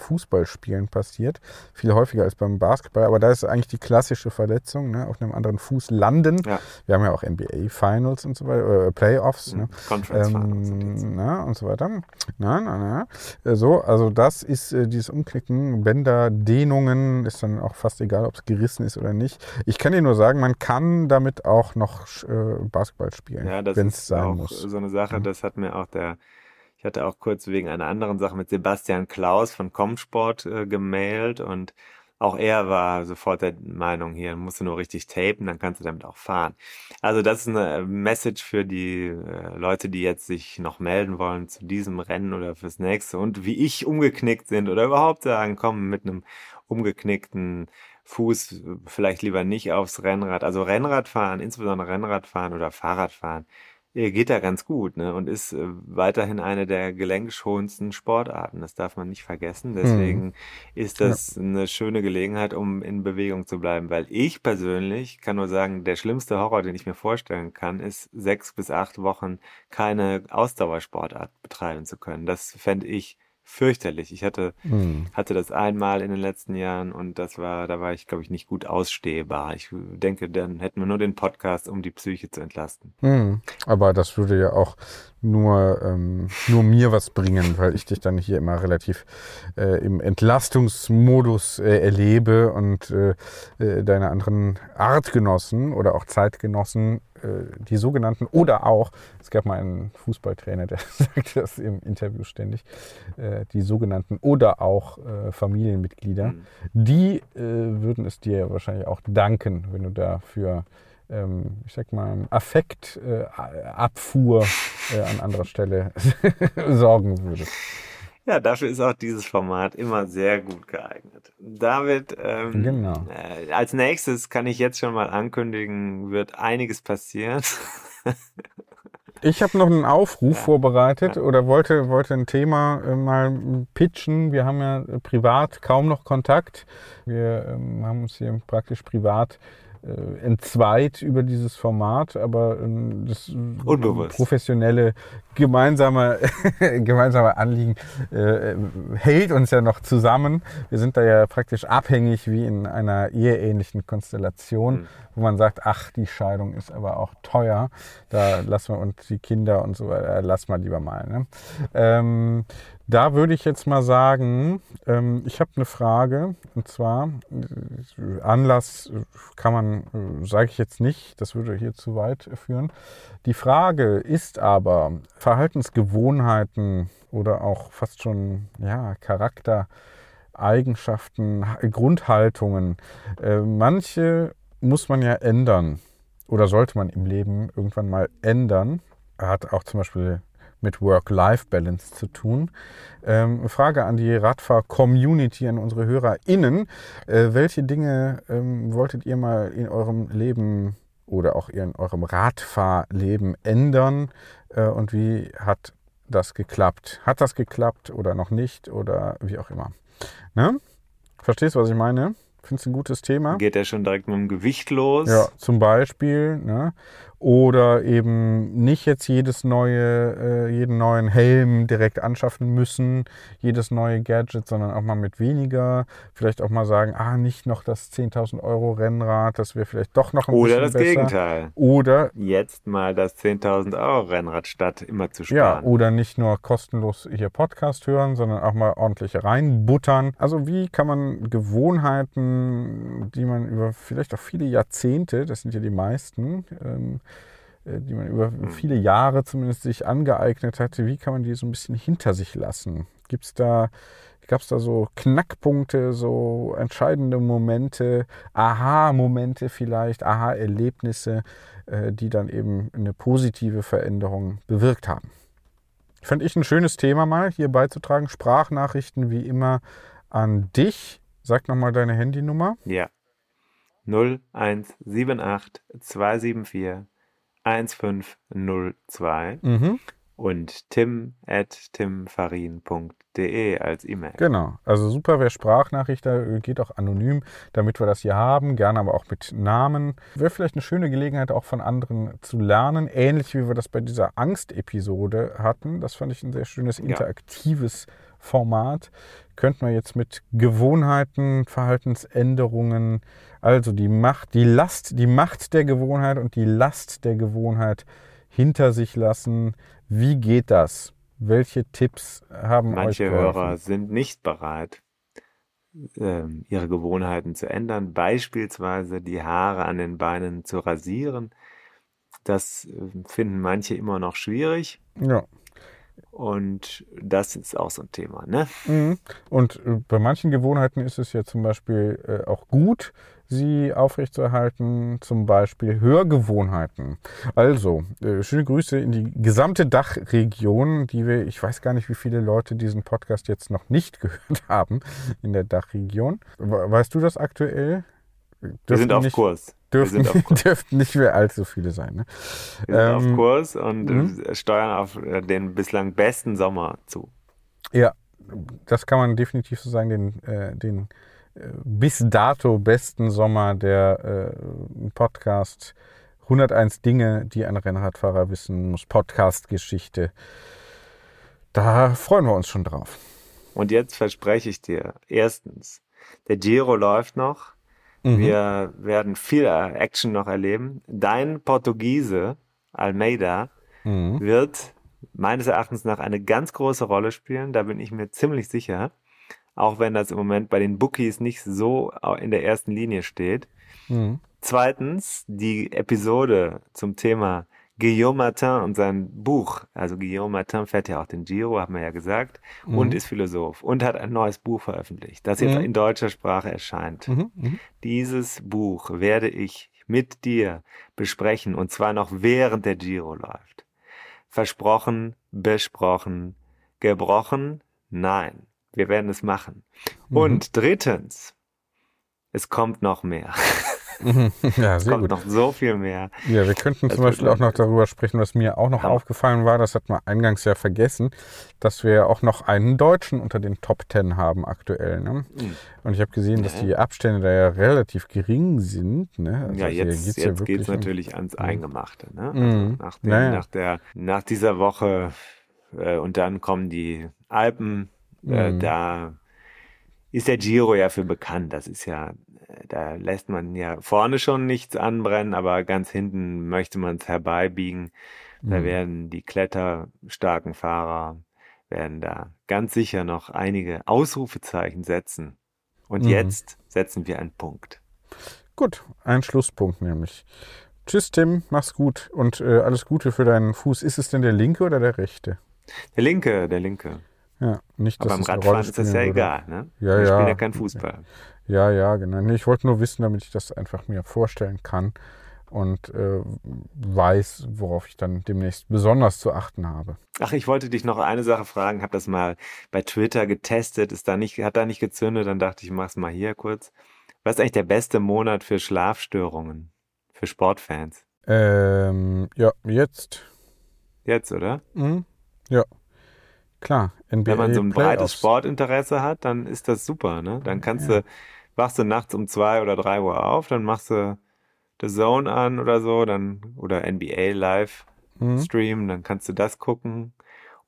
Fußballspielen passiert. Viel häufiger als beim Basketball. Aber da ist eigentlich die klassische Verletzung, ne? auf einem anderen Fuß landen. Ja. Wir haben ja auch NBA-Finals und so weiter, äh, Playoffs. Ne? Conference Finals sind jetzt. Ähm, na, und so weiter. Na, na, na. Äh, So, also das ist äh, dieses Umknicken, Bänder, Dehnungen, ist dann auch fast egal, ob es gerissen ist oder nicht. Ich kann dir nur sagen, man kann damit auch noch äh, Basketball spielen, Ja, wenn es sein muss. so eine Sache, Mhm. das hat mir auch der, ich hatte auch kurz wegen einer anderen Sache mit Sebastian Klaus von Comsport äh, gemailt und auch er war sofort der Meinung, hier musst du nur richtig tapen, dann kannst du damit auch fahren. Also das ist eine Message für die äh, Leute, die jetzt sich noch melden wollen zu diesem Rennen oder fürs nächste und wie ich umgeknickt sind oder überhaupt sagen, komm mit einem umgeknickten Fuß äh, vielleicht lieber nicht aufs Rennrad. Also Rennradfahren, insbesondere Rennradfahren oder Fahrradfahren, äh, geht da ganz gut ne? und ist äh, weiterhin eine der gelenkschonendsten Sportarten. Das darf man nicht vergessen. Deswegen ist das eine schöne Gelegenheit, um in Bewegung zu bleiben. Weil ich persönlich kann nur sagen, der schlimmste Horror, den ich mir vorstellen kann, ist sechs bis acht Wochen keine Ausdauersportart betreiben zu können. Das fände ich fürchterlich. Ich hatte, Hm. hatte das einmal in den letzten Jahren und das war, da war ich, glaube ich, nicht gut ausstehbar. Ich denke, dann hätten wir nur den Podcast, um die Psyche zu entlasten. Hm. Aber das würde ja auch nur, ähm, nur mir was bringen, weil ich dich dann hier immer relativ äh, im Entlastungsmodus äh, erlebe und äh, äh, deine anderen Artgenossen oder auch Zeitgenossen, die sogenannten oder auch, es gab mal einen Fußballtrainer, der sagte das im Interview ständig, äh, die sogenannten oder auch äh, Familienmitglieder, Mhm. die äh, würden es dir wahrscheinlich auch danken, wenn du dafür ähm, ich sag mal, Affektabfuhr äh, an anderer Stelle sorgen würdest. Ja, dafür ist auch dieses Format immer sehr gut geeignet. David, ähm, Genau. äh, als nächstes kann ich jetzt schon mal ankündigen, wird einiges passieren. Ich habe noch einen Aufruf Ja. vorbereitet oder wollte, wollte ein Thema äh, mal pitchen. Wir haben ja privat kaum noch Kontakt. Wir ähm, haben uns hier praktisch privat entzweit über dieses Format, aber ähm, das äh, Unbewusst. professionelle gemeinsame, gemeinsame Anliegen äh, hält uns ja noch zusammen. Wir sind da ja praktisch abhängig wie in einer eheähnlichen Konstellation, Mhm. wo man sagt, ach, die Scheidung ist aber auch teuer. Da lassen wir und die Kinder und so, äh, lassen wir lieber mal. Ne? Ähm, da würde ich jetzt mal sagen, ähm, ich habe eine Frage und zwar äh, Anlass äh, kann man, äh, sage ich jetzt nicht, das würde hier zu weit führen. Die Frage ist aber Verhaltensgewohnheiten oder auch fast schon ja, Charaktereigenschaften, Ha- Grundhaltungen. Manche muss man ja ändern oder sollte man im Leben irgendwann mal ändern. Hat auch zum Beispiel mit Work-Life-Balance zu tun. Ähm, Frage an die Radfahr-Community, an unsere HörerInnen. Äh, welche Dinge ähm, wolltet ihr mal in eurem Leben oder auch in eurem Radfahrleben ändern? Äh, und wie hat das geklappt? Hat das geklappt oder noch nicht oder wie auch immer? Ne? Verstehst du, was ich meine? Findest du ein gutes Thema? Geht er schon direkt mit dem Gewicht los? Ja, zum Beispiel. Ne? Oder eben nicht jetzt jedes neue, äh, jeden neuen Helm direkt anschaffen müssen, jedes neue Gadget, sondern auch mal mit weniger. Vielleicht auch mal sagen, ah, nicht noch das 10.000 Euro Rennrad, das wäre vielleicht doch noch ein Oder bisschen das besser. Gegenteil. Oder Jetzt mal das 10.000 Euro Rennrad statt immer zu Ja, sparen. oder nicht nur kostenlos hier Podcast hören, sondern auch mal ordentlich reinbuttern. Also wie kann man Gewohnheiten, die man über vielleicht auch viele Jahrzehnte, das sind ja die meisten, ähm, äh, die man über viele Jahre zumindest sich angeeignet hatte, wie kann man die so ein bisschen hinter sich lassen? Gibt's da Gab es da so Knackpunkte, so entscheidende Momente, Aha-Momente vielleicht, Aha-Erlebnisse, äh, die dann eben eine positive Veränderung bewirkt haben? Fand ich ein schönes Thema mal hier beizutragen. Sprachnachrichten wie immer an dich. Sag nochmal deine Handynummer. Ja. 0178 274 1502 Mhm. und tim at timfarin.de als E-Mail. Genau. Also super, wer Sprachnachricht, da geht auch anonym, damit wir das hier haben. Gerne aber auch mit Namen. Wäre vielleicht eine schöne Gelegenheit, auch von anderen zu lernen. Ähnlich wie wir das bei dieser Angst-Episode hatten. Das fand ich ein sehr schönes interaktives Format. Könnten wir jetzt mit Gewohnheiten, Verhaltensänderungen, also die Macht, die Last, die Macht der Gewohnheit und die Last der Gewohnheit hinter sich lassen. Wie geht das? Welche Tipps haben Manche euch geholfen? Hörer sind nicht bereit, ähm, ihre Gewohnheiten zu ändern, beispielsweise die Haare an den Beinen zu rasieren. Das äh, finden manche immer noch schwierig Ja. Und das ist auch so ein Thema, ne? Mhm. Und äh, bei manchen Gewohnheiten ist es ja zum Beispiel äh, auch gut, sie aufrechtzuerhalten, zum Beispiel Hörgewohnheiten. Also, äh, schöne Grüße in die gesamte Dachregion, die wir, ich weiß gar nicht, wie viele Leute diesen Podcast jetzt noch nicht gehört haben in der Dachregion. We- Weißt du das aktuell? Wir sind auf nicht, Kurs. Wir Dürften, sind auf Kurs. dürften nicht mehr allzu viele sein. Ne? Wir sind auf Ähm, Kurs und äh, steuern auf äh, den bislang besten Sommer zu. Ja, das kann man definitiv so sagen, den, äh, den äh, bis dato besten Sommer der äh, Podcast 101 Dinge, die ein Rennradfahrer wissen muss, Podcast-Geschichte. Da freuen wir uns schon drauf. Und jetzt verspreche ich dir, erstens, der Giro läuft noch. Mhm. Wir werden viel Action noch erleben. Dein Portugiese, Almeida, Mhm. wird meines Erachtens nach eine ganz große Rolle spielen. Da bin ich mir ziemlich sicher. Auch wenn das im Moment bei den Bookies nicht so in der ersten Linie steht. Mhm. Zweitens, die Episode zum Thema Guillaume Martin und sein Buch. Also Guillaume Martin fährt ja auch den Giro, haben wir ja gesagt, und ist Philosoph und hat ein neues Buch veröffentlicht, das jetzt Mhm. in deutscher Sprache erscheint. Mhm. Mhm. Dieses Buch werde ich mit dir besprechen und zwar noch während der Giro läuft. Versprochen, besprochen, gebrochen? Nein, wir werden es machen. Mhm. Und drittens, es kommt noch mehr. Mhm. Ja, Es sehr kommt gut. noch so viel mehr. Ja, wir könnten Das zum Beispiel auch noch darüber sprechen, was mir auch noch Hammer. aufgefallen war, das hat man eingangs ja vergessen, dass wir ja auch noch einen Deutschen unter den Top Ten haben aktuell. Ne? Mhm. Und ich habe gesehen, dass Ja. die Abstände da ja relativ gering sind. Ne? Also ja, jetzt, geht's jetzt wirklich geht's um- natürlich ans Eingemachte. Ne? Also Mhm. nach, dem, Naja. nach, der, nach dieser Woche äh, und dann kommen die Alpen. Äh, Mhm. Da ist der Giro ja für bekannt. Das ist ja, da lässt man ja vorne schon nichts anbrennen, aber ganz hinten möchte man es herbeibiegen. Da Mhm. werden die kletterstarken Fahrer werden da ganz sicher noch einige Ausrufezeichen setzen. Und Mhm. jetzt setzen wir einen Punkt. Gut, ein Schlusspunkt nämlich. Tschüss Tim, mach's gut und äh, alles Gute für deinen Fuß. Ist es denn der linke oder der rechte? Der Linke, der Linke. Ja, nicht, dass Aber im es eine Radfahren ist das ja würde. egal, ne? Ja, Wir ja. spielen ja kein Fußball. Ja, ja, genau. Nee, ich wollte nur wissen, damit ich das einfach mir vorstellen kann und äh, weiß, worauf ich dann demnächst besonders zu achten habe. Ach, ich wollte dich noch eine Sache fragen, habe das mal bei Twitter getestet, ist da nicht, hat da nicht gezündet, dann dachte ich, mach's mal hier kurz. Was ist eigentlich der beste Monat für Schlafstörungen? Für Sportfans? Ähm, ja, jetzt. Jetzt, oder? Mhm. Ja, klar. NBA Wenn man so ein breites Playoffs. Sportinteresse hat, dann ist das super, ne? Dann kannst du, wachst du nachts um zwei oder drei Uhr auf, dann machst du The Zone an oder so, dann, oder NBA live Mhm. streamen, dann kannst du das gucken.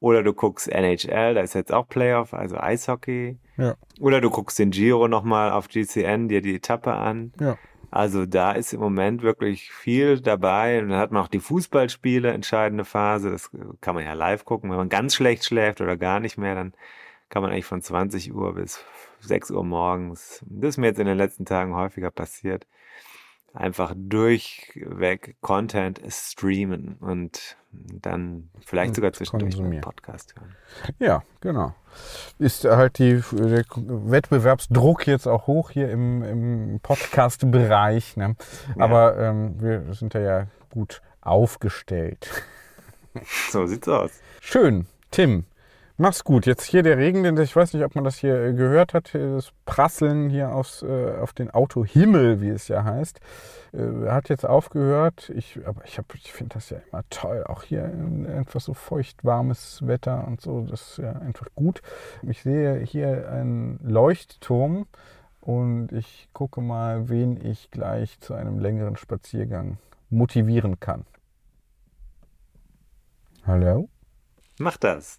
Oder du guckst NHL, da ist jetzt auch Playoff, also Eishockey. Ja. Oder du guckst den Giro nochmal auf GCN, dir die Etappe an. Ja. Also da ist im Moment wirklich viel dabei. Und dann hat man auch die Fußballspiele, entscheidende Phase. Das kann man ja live gucken. Wenn man ganz schlecht schläft oder gar nicht mehr, dann kann man eigentlich von 20 Uhr bis 6 Uhr morgens, das ist mir jetzt in den letzten Tagen häufiger passiert, einfach durchweg Content streamen und dann vielleicht Und sogar zwischendurch einen. Podcast hören. Ja, genau. Ist halt die, der Wettbewerbsdruck jetzt auch hoch hier im, im Podcast-Bereich. Ne? Ja. Aber ähm, wir sind ja, ja gut aufgestellt. So sieht's aus. Schön, Tim. Mach's gut. Jetzt hier der Regen, denn ich weiß nicht, ob man das hier äh, gehört hat, hier das Prasseln hier aufs, äh, auf den Autohimmel, wie es ja heißt, äh, hat jetzt aufgehört. Ich, aber ich, ich finde das ja immer toll. Auch hier äh, etwas so feucht, warmes Wetter und so, das ist ja einfach gut. Ich sehe hier einen Leuchtturm und ich gucke mal, wen ich gleich zu einem längeren Spaziergang motivieren kann. Hallo? Mach das.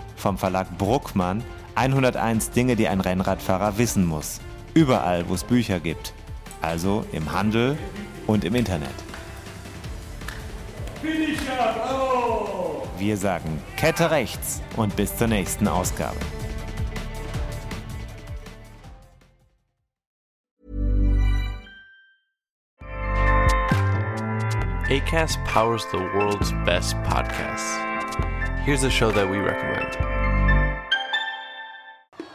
vom Verlag Bruckmann. 101 Dinge, die ein Rennradfahrer wissen muss. Überall, wo es Bücher gibt. Also im Handel und im Internet. Wir sagen Kette rechts und bis zur nächsten Ausgabe. ACAST powers the world's best podcasts. Here's a show that we recommend.